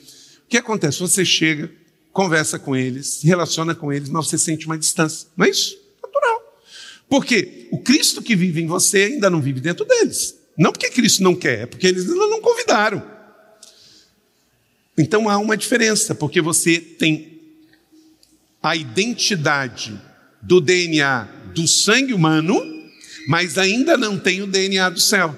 [SPEAKER 2] o que acontece? Você chega, conversa com eles, se relaciona com eles, mas você sente uma distância. Não é isso? Natural. Porque o Cristo que vive em você ainda não vive dentro deles. Não porque Cristo não quer, é porque eles ainda não convidaram. Então há uma diferença, porque você tem a identidade do DNA do sangue humano, mas ainda não tem o DNA do céu.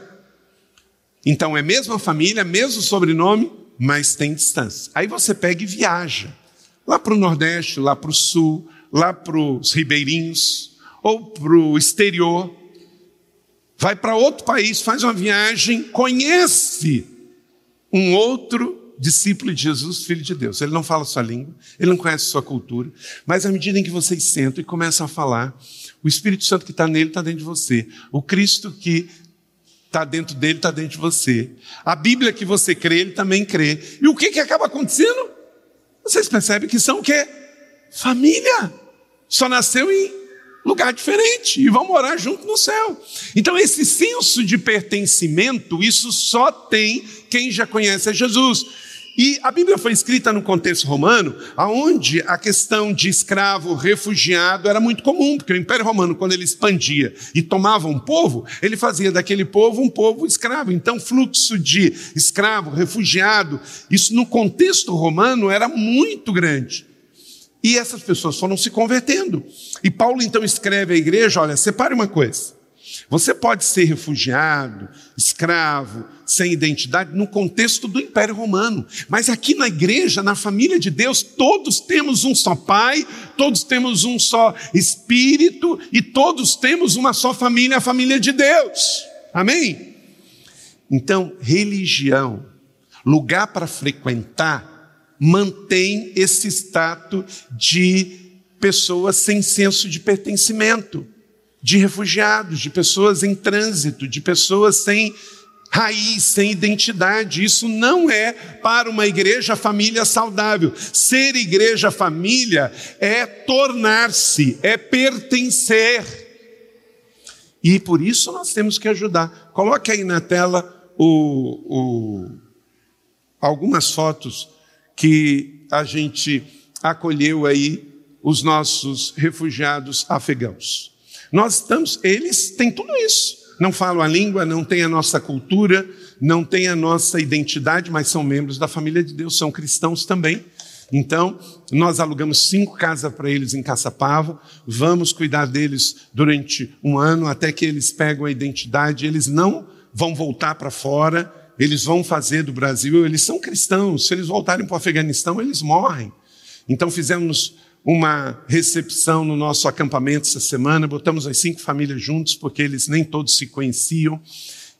[SPEAKER 2] Então é mesma família, mesmo sobrenome, mas tem distância. Aí você pega e viaja lá para o Nordeste, lá para o Sul, lá para os ribeirinhos, ou para o exterior, vai para outro país, faz uma viagem, conhece um outro discípulo de Jesus, filho de Deus. Ele não fala sua língua, ele não conhece sua cultura, mas à medida em que vocês sentam e começam a falar, o Espírito Santo que está nele está dentro de você. O Cristo que está dentro dele está dentro de você. A Bíblia que você crê, ele também crê. E o que, que acaba acontecendo? Vocês percebem que são o quê? Família. Só nasceu em lugar diferente e vão morar junto no céu. Então, esse senso de pertencimento, isso só tem quem já conhece a Jesus. E a Bíblia foi escrita no contexto romano, onde a questão de escravo, refugiado era muito comum, porque o Império Romano, quando ele expandia e tomava um povo, ele fazia daquele povo um povo escravo. Então, fluxo de escravo, refugiado, isso no contexto romano era muito grande. E essas pessoas foram se convertendo. E Paulo então escreve à igreja: olha, separe uma coisa. Você pode ser refugiado, escravo, sem identidade, no contexto do Império Romano. Mas aqui na igreja, na família de Deus, todos temos um só Pai, todos temos um só Espírito e todos temos uma só família, a família de Deus. Amém? Então, religião, lugar para frequentar, mantém esse status de pessoas sem senso de pertencimento, de refugiados, de pessoas em trânsito, de pessoas sem raiz, sem identidade. Isso não é para uma igreja família saudável. Ser igreja família é tornar-se, é pertencer. E por isso nós temos que ajudar. Coloque aí na tela o, o, algumas fotos que a gente acolheu aí os nossos refugiados afegãos. Nós estamos, eles têm tudo isso. Não falam a língua, não têm a nossa cultura, não têm a nossa identidade, mas são membros da família de Deus, são cristãos também. Então, nós alugamos cinco casas para eles em Caçapava, vamos cuidar deles durante um ano até que eles pegam a identidade. Eles não vão voltar para fora, eles vão fazer do Brasil, eles são cristãos, se eles voltarem para o Afeganistão, eles morrem. Então fizemos uma recepção no nosso acampamento essa semana, botamos as cinco famílias juntos, porque eles nem todos se conheciam,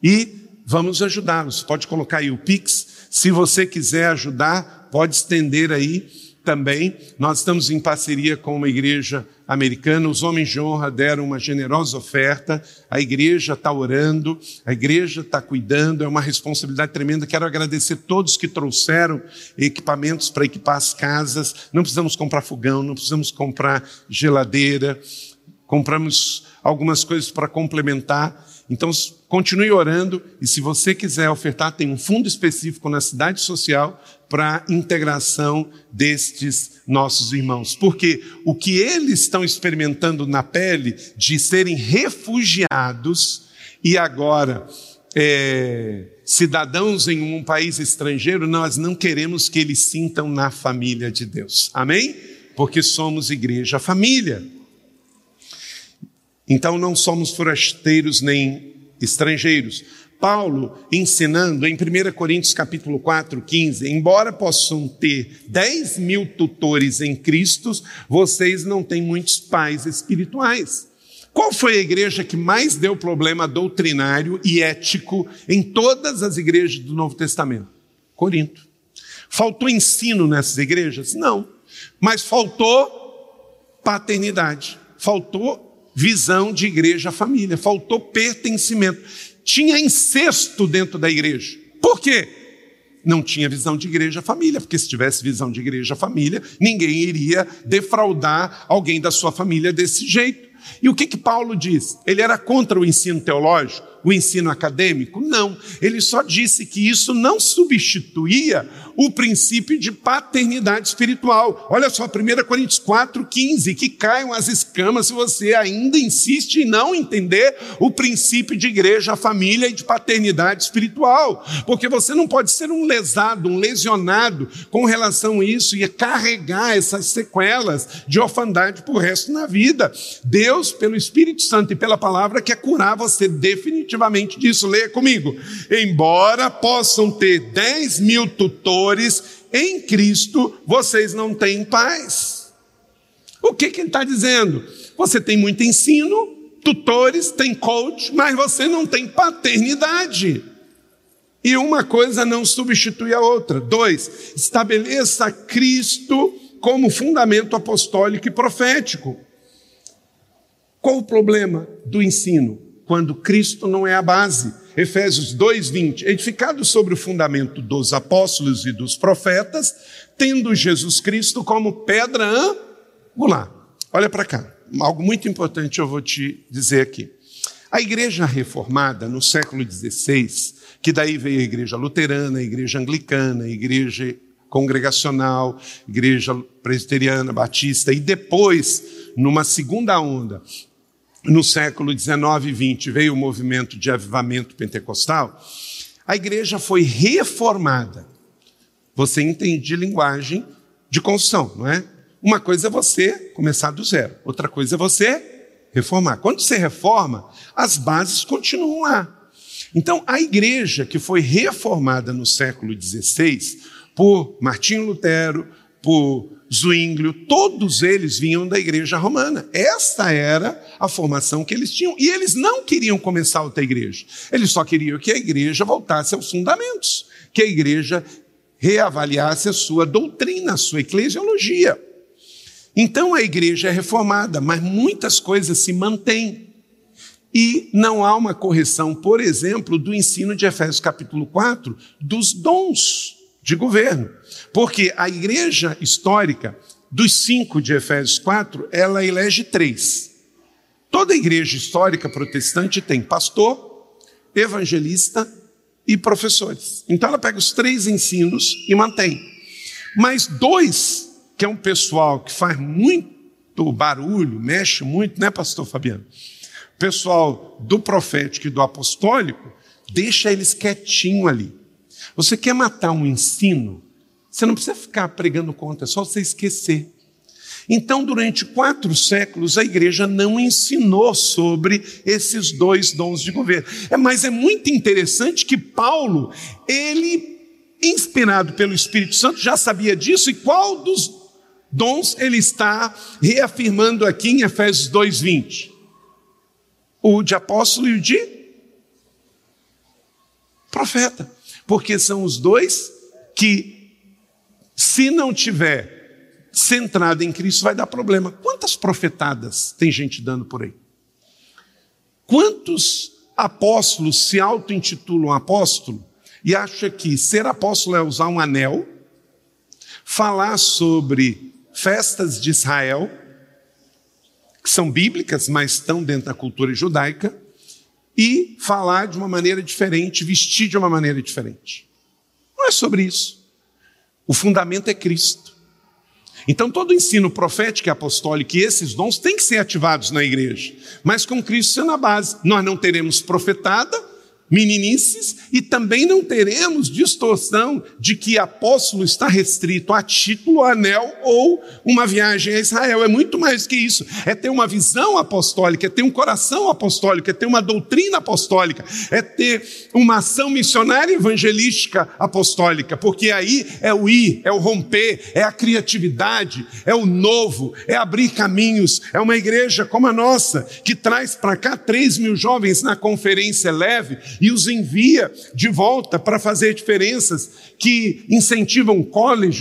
[SPEAKER 2] e vamos ajudá-los. Pode colocar aí o Pix, se você quiser ajudar, pode estender aí também. Nós estamos em parceria com uma igreja americana, os homens de honra deram uma generosa oferta, a igreja está orando, a igreja está cuidando, é uma responsabilidade tremenda. Quero agradecer todos que trouxeram equipamentos para equipar as casas. Não precisamos comprar fogão, não precisamos comprar geladeira, compramos algumas coisas para complementar. Então, continue orando e se você quiser ofertar, tem um fundo específico na cidade social para a integração destes nossos irmãos. Porque o que eles estão experimentando na pele de serem refugiados e agora é, cidadãos em um país estrangeiro, nós não queremos que eles sintam na família de Deus. Amém? Porque somos igreja família. Então não somos forasteiros nem estrangeiros. Paulo ensinando em 1 Coríntios capítulo 4, 15, embora possam ter 10 mil tutores em Cristo, vocês não têm muitos pais espirituais. Qual foi a igreja que mais deu problema doutrinário e ético em todas as igrejas do Novo Testamento? Corinto. Faltou ensino nessas igrejas? Não. Mas faltou paternidade. Faltou visão de igreja família, faltou pertencimento. Tinha incesto dentro da igreja. Por quê? Não tinha visão de igreja família, porque se tivesse visão de igreja família, ninguém iria defraudar alguém da sua família desse jeito. E o que que Paulo diz? Ele era contra o ensino teológico? O ensino acadêmico? Não. Ele só disse que isso não substituía o princípio de paternidade espiritual. Olha só, 1 Coríntios 4, 15, que caiam as escamas se você ainda insiste em não entender o princípio de igreja, família e de paternidade espiritual. Porque você não pode ser um lesado, um lesionado com relação a isso e carregar essas sequelas de orfandade por resto na vida. Deus, pelo Espírito Santo e pela palavra, quer curar você definitivamente definitivamente disso. Leia comigo. Embora possam ter 10 mil tutores, em Cristo vocês não têm paz. O que, que ele está dizendo? Você tem muito ensino, tutores, tem coach, mas você não tem paternidade. E uma coisa não substitui a outra. Dois, estabeleça Cristo como fundamento apostólico e profético. Qual o problema do ensino? Quando Cristo não é a base. Efésios 2:20, edificado sobre o fundamento dos apóstolos e dos profetas, tendo Jesus Cristo como pedra angular. Olha para cá, algo muito importante eu vou te dizer aqui. A igreja reformada no século XVI, que daí veio a igreja luterana, a igreja anglicana, a igreja congregacional, igreja presbiteriana, batista, e depois, numa segunda onda, no século 19 e 20 veio o movimento de avivamento pentecostal, a igreja foi reformada. Você entende linguagem de construção, não é? Uma coisa é você começar do zero, outra coisa é você reformar. Quando você reforma, as bases continuam lá. Então, a igreja que foi reformada no século XVI por Martinho Lutero, por Zwinglio, todos eles vinham da igreja romana. Esta era a formação que eles tinham. E eles não queriam começar outra igreja. Eles só queriam que a igreja voltasse aos fundamentos, que a igreja reavaliasse a sua doutrina, a sua eclesiologia. Então a igreja é reformada, mas muitas coisas se mantêm. E não há uma correção, por exemplo, do ensino de Efésios capítulo 4, dos dons de governo. Porque a igreja histórica, dos cinco de Efésios 4, ela elege três. Toda igreja histórica protestante tem pastor, evangelista e professores. Então ela pega os três ensinos e mantém. Mas dois, que é um pessoal que faz muito barulho, mexe muito, né, pastor Fabiano? pessoal do profético e do apostólico, deixa eles quietinho ali. Você quer matar um ensino? Você não precisa ficar pregando contra, é só você esquecer. Então, durante quatro séculos, a igreja não ensinou sobre esses dois dons de governo. É, mas é muito interessante que Paulo, ele, inspirado pelo Espírito Santo, já sabia disso, e qual dos dons ele está reafirmando aqui em Efésios 2,20? o de apóstolo e o de profeta, porque são os dois que, se não tiver centrado em Cristo, vai dar problema. Quantas profetadas tem gente dando por aí? Quantos apóstolos se auto-intitulam apóstolo e acha que ser apóstolo é usar um anel, falar sobre festas de Israel, que são bíblicas, mas estão dentro da cultura judaica, e falar de uma maneira diferente, vestir de uma maneira diferente. Não é sobre isso. O fundamento é Cristo. Então, todo o ensino profético e apostólico e esses dons têm que ser ativados na igreja, mas com Cristo sendo a base. Nós não teremos profetada, meninices e também não teremos distorção de que apóstolo está restrito a título, anel ou uma viagem a Israel. É muito mais que isso. É ter uma visão apostólica, é ter um coração apostólico, é ter uma doutrina apostólica, é ter uma ação missionária evangelística apostólica, porque aí é o ir, é o romper, é a criatividade, é o novo, é abrir caminhos. É uma igreja como a nossa, que traz para cá 3 mil jovens na conferência leve e os envia de volta para fazer diferenças que incentivam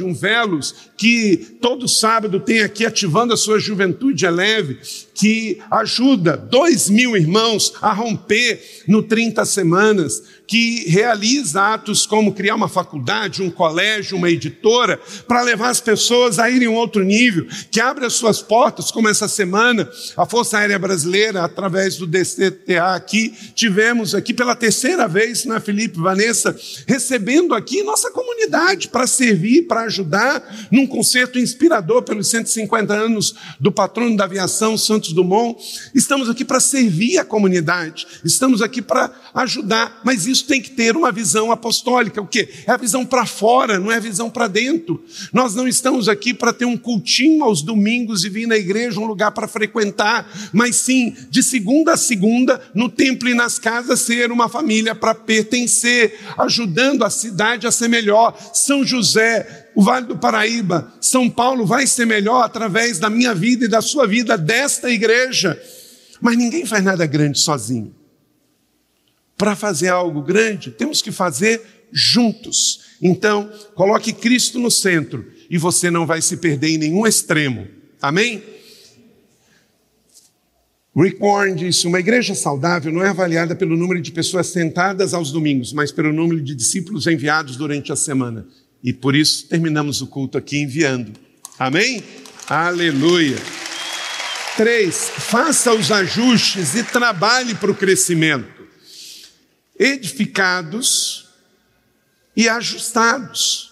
[SPEAKER 2] um velos, que todo sábado tem aqui ativando a sua juventude é leve, que ajuda dois mil irmãos a romper no 30 semanas, que realiza atos como criar uma faculdade, um colégio, uma editora, para levar as pessoas a irem a um outro nível, que abre as suas portas, como essa semana, a Força Aérea Brasileira, através do DCTA aqui, tivemos aqui pela terceira vez na Felipe Vanessa, recebendo aqui nossa comunidade para servir, para ajudar, num concerto inspirador pelos 150 anos do patrono da aviação, Santos Dumont. Estamos aqui para servir a comunidade, estamos aqui para ajudar, mas isso tem que ter uma visão apostólica. O quê? É a visão para fora, não é a visão para dentro. Nós não estamos aqui para ter um cultinho aos domingos e vir na igreja, um lugar para frequentar, mas sim, de segunda a segunda, no templo e nas casas, ser uma família para pertencer, ajudando a cidade a ser melhor. São José, o Vale do Paraíba, São Paulo vai ser melhor através da minha vida e da sua vida, desta igreja. Mas ninguém faz nada grande sozinho. Para fazer algo grande, temos que fazer juntos. Então, coloque Cristo no centro e você não vai se perder em nenhum extremo. Amém? Rick Warren disse: uma igreja saudável não é avaliada pelo número de pessoas sentadas aos domingos, mas pelo número de discípulos enviados durante a semana. E por isso terminamos o culto aqui enviando. Amém? Aleluia. Três, faça os ajustes e trabalhe para o crescimento edificados e ajustados.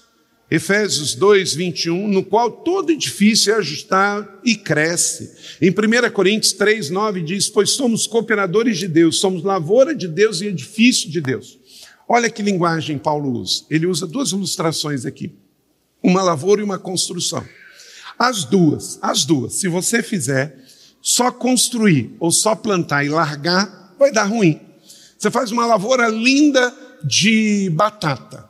[SPEAKER 2] Efésios 2, 21, no qual todo edifício é ajustado e cresce. Em 1 Coríntios 3, 9 diz: Pois somos cooperadores de Deus, somos lavoura de Deus e edifício de Deus. Olha que linguagem Paulo usa. Ele usa duas ilustrações aqui: uma lavoura e uma construção. As duas, as duas. Se você fizer só construir ou só plantar e largar, vai dar ruim. Você faz uma lavoura linda de batata.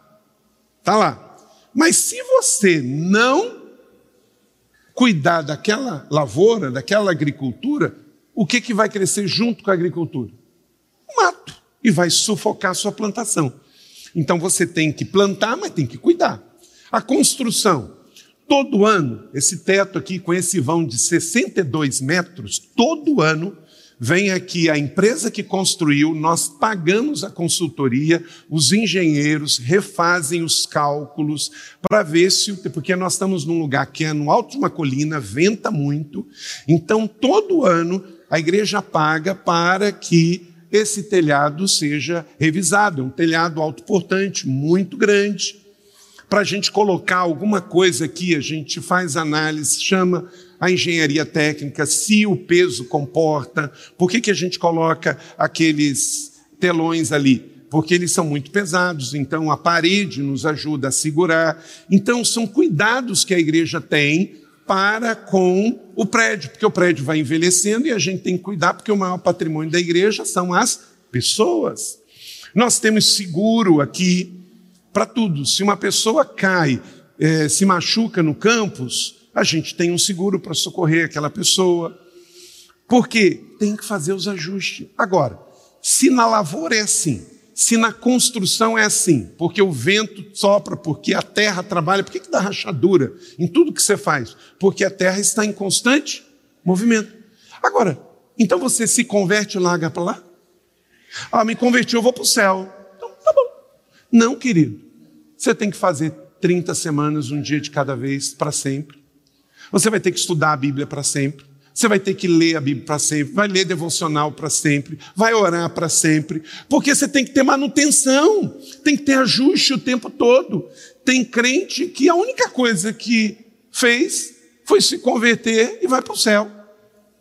[SPEAKER 2] Tá lá. Mas se você não cuidar daquela lavoura, daquela agricultura, o que, que vai crescer junto com a agricultura? O mato. E vai sufocar a sua plantação. Então você tem que plantar, mas tem que cuidar. A construção. Todo ano, esse teto aqui com esse vão de 62 metros, todo ano vem aqui a empresa que construiu, nós pagamos a consultoria, os engenheiros refazem os cálculos para ver se, porque nós estamos num lugar que é no alto de uma colina, venta muito, então todo ano a igreja paga para que esse telhado seja revisado. É um telhado autoportante, muito grande. Para a gente colocar alguma coisa aqui, a gente faz análise, chama a engenharia técnica, se o peso comporta, por que, que a gente coloca aqueles telões ali? Porque eles são muito pesados, então a parede nos ajuda a segurar. Então, são cuidados que a igreja tem para com o prédio, porque o prédio vai envelhecendo e a gente tem que cuidar, porque o maior patrimônio da igreja são as pessoas. Nós temos seguro aqui para tudo. Se uma pessoa cai, é, se machuca no campus, a gente tem um seguro para socorrer aquela pessoa. Porque tem que fazer os ajustes. Agora, se na lavoura é assim, se na construção é assim, porque o vento sopra, porque a terra trabalha, por que, que dá rachadura em tudo que você faz? Porque a terra está em constante movimento. Agora, então você se converte e larga para lá? Ah, me converti, eu vou para o céu. Então, tá bom. Não, querido. Você tem que fazer 30 semanas, um dia de cada vez, para sempre. Você vai ter que estudar a Bíblia para sempre. Você vai ter que ler a Bíblia para sempre, vai ler devocional para sempre, vai orar para sempre, porque você tem que ter manutenção, tem que ter ajuste o tempo todo. Tem crente que a única coisa que fez foi se converter e vai para o céu.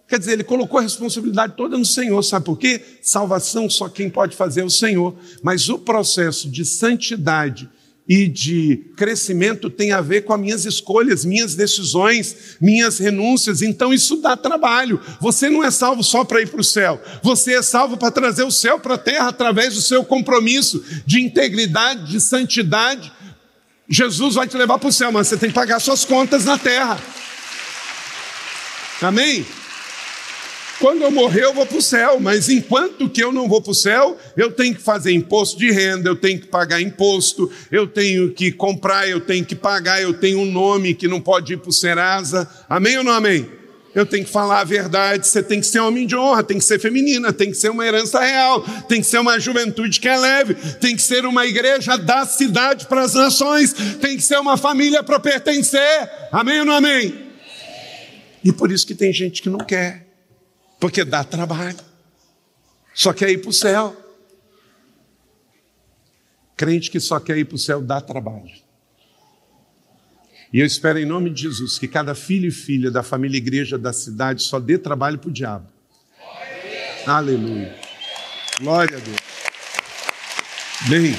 [SPEAKER 2] Quer dizer, ele colocou a responsabilidade toda no Senhor, sabe por quê? Salvação só quem pode fazer é o Senhor, mas o processo de santidade e de crescimento tem a ver com as minhas escolhas, minhas decisões, minhas renúncias. Então isso dá trabalho. Você não é salvo só para ir para o céu. Você é salvo para trazer o céu para a terra através do seu compromisso de integridade, de santidade. Jesus vai te levar para o céu, mas você tem que pagar suas contas na terra. Amém? Quando eu morrer, eu vou para o céu, mas enquanto que eu não vou para o céu, eu tenho que fazer imposto de renda, eu tenho que pagar imposto, eu tenho que comprar, eu tenho que pagar, eu tenho um nome que não pode ir para o Serasa. Amém ou não amém? Eu tenho que falar a verdade, você tem que ser homem de honra, tem que ser feminina, tem que ser uma herança real, tem que ser uma juventude que é leve, tem que ser uma igreja da cidade para as nações, tem que ser uma família para pertencer. Amém ou não amém? E por isso que tem gente que não quer. Porque dá trabalho. Só quer ir para o céu. Crente que só quer ir para o céu dá trabalho. E eu espero em nome de Jesus que cada filho e filha da família igreja da cidade só dê trabalho para o diabo. Aleluia. Glória a Deus. Bem.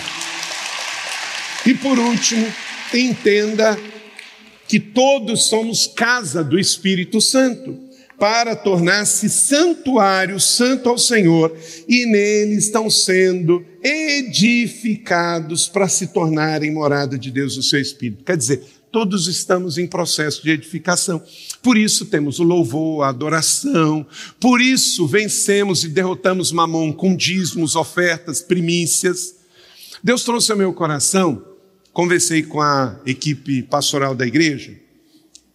[SPEAKER 2] E por último, entenda que todos somos casa do Espírito Santo para tornar-se santuário santo ao Senhor, e nele estão sendo edificados para se tornarem morada de Deus o seu Espírito. Quer dizer, todos estamos em processo de edificação. Por isso temos o louvor, a adoração, por isso vencemos e derrotamos Mamon com dízimos, ofertas, primícias. Deus trouxe ao meu coração, conversei com a equipe pastoral da igreja,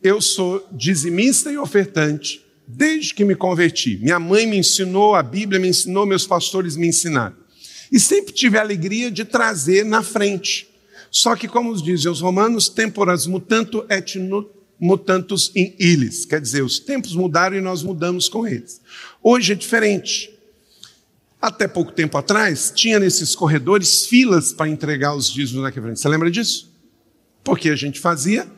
[SPEAKER 2] eu sou dizimista e ofertante desde que me converti. Minha mãe me ensinou, a Bíblia me ensinou, meus pastores me ensinaram. E sempre tive a alegria de trazer na frente. Só que, como dizem os romanos, temporas mutanto et mutantus in illis. Quer dizer, os tempos mudaram e nós mudamos com eles. Hoje é diferente. Até pouco tempo atrás, tinha nesses corredores filas para entregar os dízimos na frente. Você lembra disso? Porque a gente fazia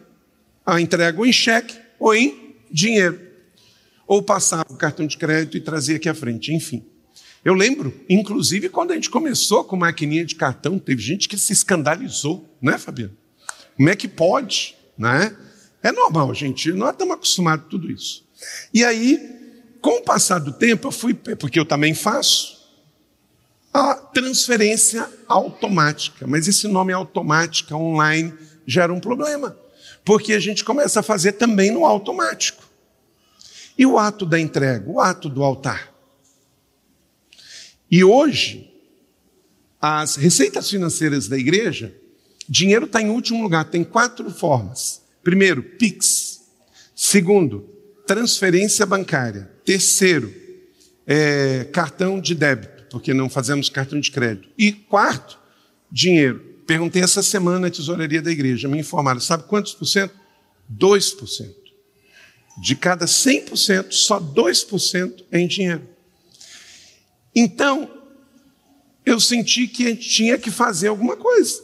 [SPEAKER 2] a entrega ou em cheque ou em dinheiro ou passava o cartão de crédito e trazia aqui à frente, enfim. Eu lembro, inclusive, quando a gente começou com maquininha de cartão, teve gente que se escandalizou, não é, Fabiano? Como é que pode, né? É normal, gente. Nós estamos acostumados a tudo isso. E aí, com o passar do tempo, eu fui, porque eu também faço, a transferência automática. Mas esse nome automática online gera um problema, porque a gente começa a fazer também no automático. E o ato da entrega, o ato do altar. E hoje, as receitas financeiras da igreja, dinheiro está em último lugar, tem quatro formas. Primeiro, PIX. Segundo, transferência bancária. Terceiro, é, cartão de débito, porque não fazemos cartão de crédito. E quarto, dinheiro. Perguntei essa semana na tesouraria da igreja, me informaram, sabe quantos por cento? 2%. De cada 100%, só 2% é em dinheiro. Então, eu senti que a gente tinha que fazer alguma coisa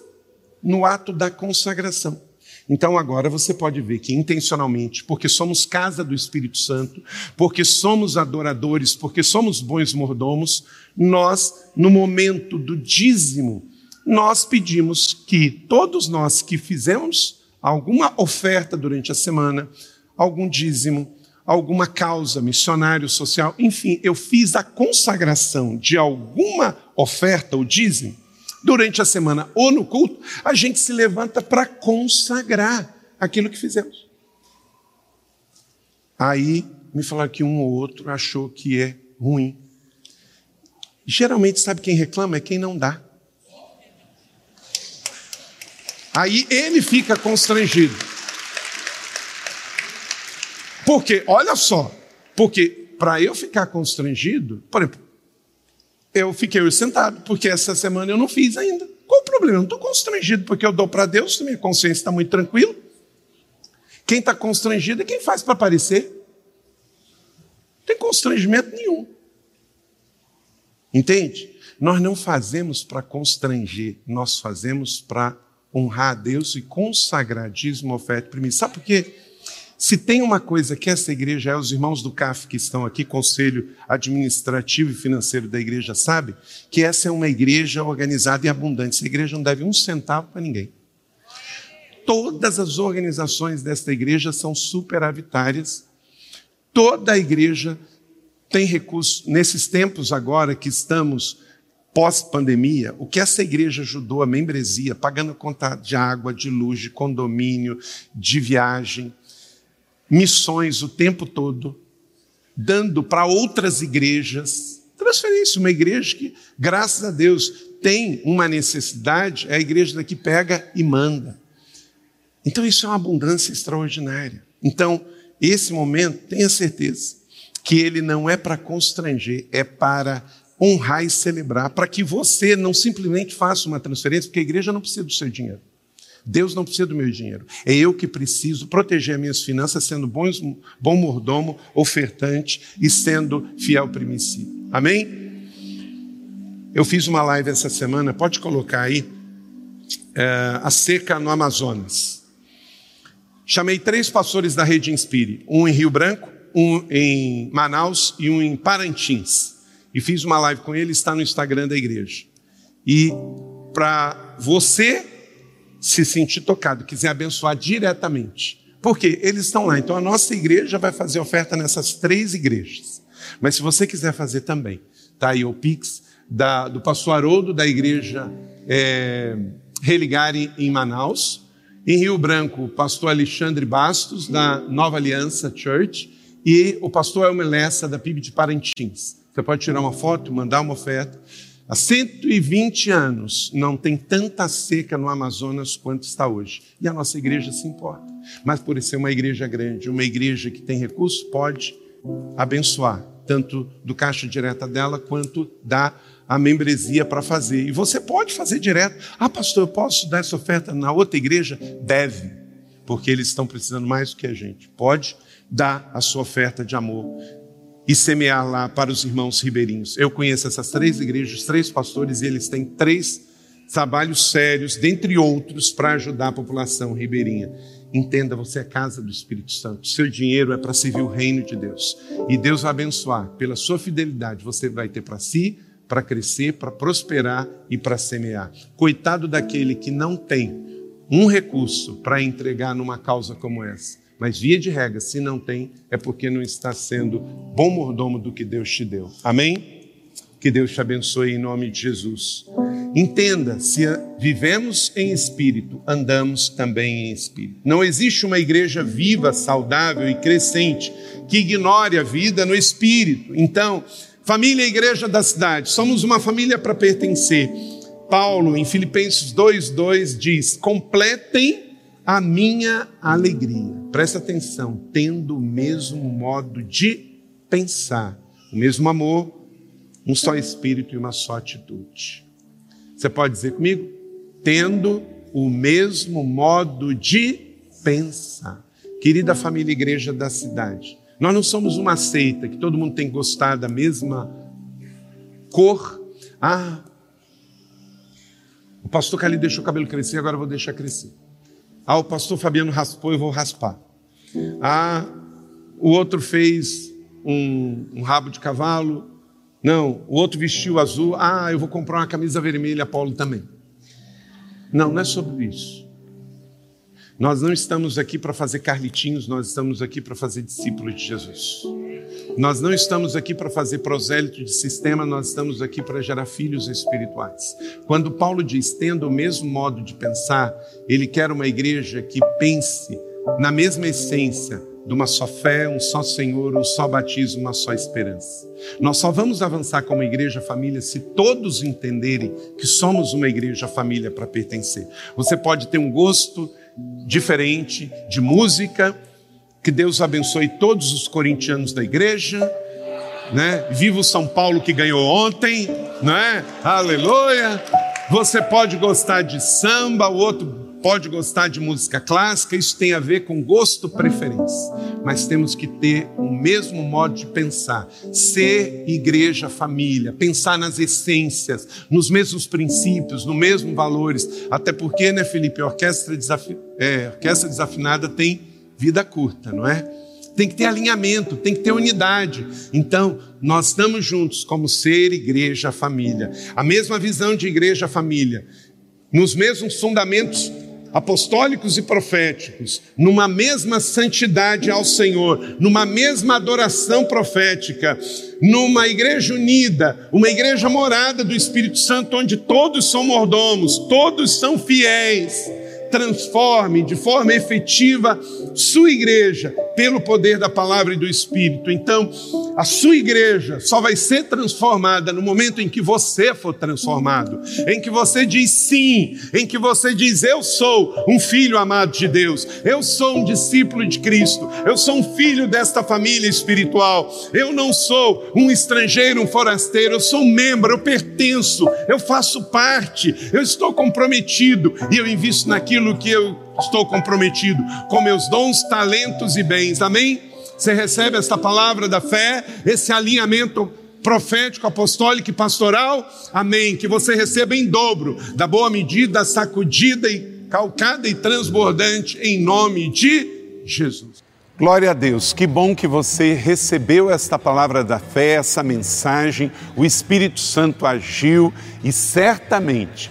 [SPEAKER 2] no ato da consagração. Então agora você pode ver que intencionalmente, porque somos casa do Espírito Santo, porque somos adoradores, porque somos bons mordomos, nós, no momento do dízimo, nós pedimos que todos nós que fizemos alguma oferta durante a semana, algum dízimo, alguma causa, missionário, social, enfim, eu fiz a consagração de alguma oferta ou dízimo, durante a semana ou no culto, a gente se levanta para consagrar aquilo que fizemos. Aí me falaram que um ou outro achou que é ruim. Geralmente, sabe quem reclama? É quem não dá. Aí ele fica constrangido. Porque, olha só, porque para eu ficar constrangido, por exemplo, eu fiquei sentado, porque essa semana eu não fiz ainda. Qual o problema? Eu não estou constrangido porque eu dou para Deus, minha consciência está muito tranquila. Quem está constrangido é quem faz para aparecer. Não tem constrangimento nenhum. Entende? Nós não fazemos para constranger, nós fazemos para honrar a Deus e consagrar dízimo, oferta primeiro. Sabe por quê? Se tem uma coisa que essa igreja é, os irmãos do CAF que estão aqui, Conselho Administrativo e Financeiro da igreja, sabe que essa é uma igreja organizada e abundante. Essa igreja não deve um centavo para ninguém. Todas as organizações desta igreja são superavitárias. Toda a igreja tem recursos. Nesses tempos agora que estamos pós-pandemia, o que essa igreja ajudou a membresia, pagando conta de água, de luz, de condomínio, de viagem, missões o tempo todo, dando para outras igrejas transferência. Uma igreja que, graças a Deus, tem uma necessidade, é a igreja daqui pega e manda. Então, isso é uma abundância extraordinária. Então, esse momento, tenha certeza que ele não é para constranger, é para honrar e celebrar, para que você não simplesmente faça uma transferência, porque a igreja não precisa do seu dinheiro. Deus não precisa do meu dinheiro. É eu que preciso proteger minhas finanças, sendo bom mordomo, ofertante e sendo fiel primicípio. Amém? Eu fiz uma live essa semana, pode colocar aí, é, a seca no Amazonas. Chamei três pastores da rede Inspire, um em Rio Branco, um em Manaus e um em Parintins. E fiz uma live com ele, está no Instagram da igreja. E para você se sentir tocado, quiser abençoar diretamente. Porque eles estão lá. Então a nossa igreja vai fazer oferta nessas três igrejas. Mas se você quiser fazer também, tá aí o Pix da, do pastor Haroldo da igreja é, Religare em Manaus. Em Rio Branco, o pastor Alexandre Bastos, da Nova Aliança Church, e o pastor Elmer Lessa, da PIB de Parintins. Você pode tirar uma foto, mandar uma oferta. Há 120 anos não tem tanta seca no Amazonas quanto está hoje. E a nossa igreja se importa. Mas por ser uma igreja grande, uma igreja que tem recursos, pode abençoar, tanto do caixa direta dela quanto da a membresia para fazer. E você pode fazer direto. Ah, pastor, eu posso dar essa oferta na outra igreja? Deve, porque eles estão precisando mais do que a gente. Pode dar a sua oferta de amor e semear lá para os irmãos ribeirinhos. Eu conheço essas três igrejas, três pastores, e eles têm três trabalhos sérios, dentre outros, para ajudar a população ribeirinha. Entenda, você é casa do Espírito Santo. Seu dinheiro é para servir o reino de Deus. E Deus vai abençoar. Pela sua fidelidade, você vai ter para si, para crescer, para prosperar e para semear. Coitado daquele que não tem um recurso para entregar numa causa como essa Mas via de regra, se não tem, é porque não está sendo bom mordomo do que Deus te deu. Amém? Que Deus te abençoe em nome de Jesus. Entenda, se vivemos em espírito, andamos também em espírito. Não existe uma igreja viva, saudável e crescente que ignore a vida no espírito. Então, família e igreja da cidade, somos uma família para pertencer. Paulo, em Filipenses 2:2 diz: "Completem a minha alegria". Presta atenção, tendo o mesmo modo de pensar, o mesmo amor, um só espírito e uma só atitude. Você pode dizer comigo? Tendo o mesmo modo de pensar. Querida família igreja da cidade, nós não somos uma seita que todo mundo tem que gostar da mesma cor. Ah, o pastor Cali deixou o cabelo crescer, agora eu vou deixar crescer. Ah, o pastor Fabiano raspou, eu vou raspar. Ah, o outro fez um, um rabo de cavalo, não, o outro vestiu azul. Ah, eu vou comprar uma camisa vermelha, Paulo também. Não, não é sobre isso. Nós não estamos aqui para fazer carlitinhos, nós estamos aqui para fazer discípulos de Jesus. Nós não estamos aqui para fazer prosélito de sistema, nós estamos aqui para gerar filhos espirituais. Quando Paulo diz, tendo o mesmo modo de pensar, ele quer uma igreja que pense na mesma essência, de uma só fé, um só Senhor, um só batismo, uma só esperança. Nós só vamos avançar como igreja família se todos entenderem que somos uma igreja família para pertencer. Você pode ter um gosto diferente de música, que Deus abençoe todos os corintianos da igreja, né? Viva o São Paulo que ganhou ontem, né? Aleluia! Você pode gostar de samba, o outro pode gostar de música clássica, isso tem a ver com gosto, preferência. Mas temos que ter o mesmo modo de pensar, ser igreja, família, pensar nas essências, nos mesmos princípios, nos mesmos valores. Até porque, né, Felipe, a orquestra, desafi... é, orquestra desafinada tem vida curta, não é? Tem que ter alinhamento, tem que ter unidade. Então, nós estamos juntos como ser igreja, família. A mesma visão de igreja, família nos mesmos fundamentos apostólicos e proféticos, numa mesma santidade ao Senhor, numa mesma adoração profética, numa igreja unida, uma igreja morada do Espírito Santo, onde todos são mordomos, todos são fiéis transforme de forma efetiva sua igreja pelo poder da palavra e do Espírito. Então, a sua igreja só vai ser transformada no momento em que você for transformado, em que você diz sim, em que você diz eu sou um filho amado de Deus, eu sou um discípulo de Cristo, eu sou um filho desta família espiritual, eu não sou um estrangeiro, um forasteiro, eu sou um membro, eu pertenço, eu faço parte, eu estou comprometido e eu invisto naquilo naquilo que eu estou comprometido, com meus dons, talentos e bens. Amém? Você recebe esta palavra da fé, esse alinhamento profético, apostólico e pastoral? Amém. Que você receba em dobro, da boa medida, sacudida e calcada e transbordante, em nome de Jesus. Glória a Deus, que bom que você recebeu esta palavra da fé, essa mensagem, o Espírito Santo agiu e certamente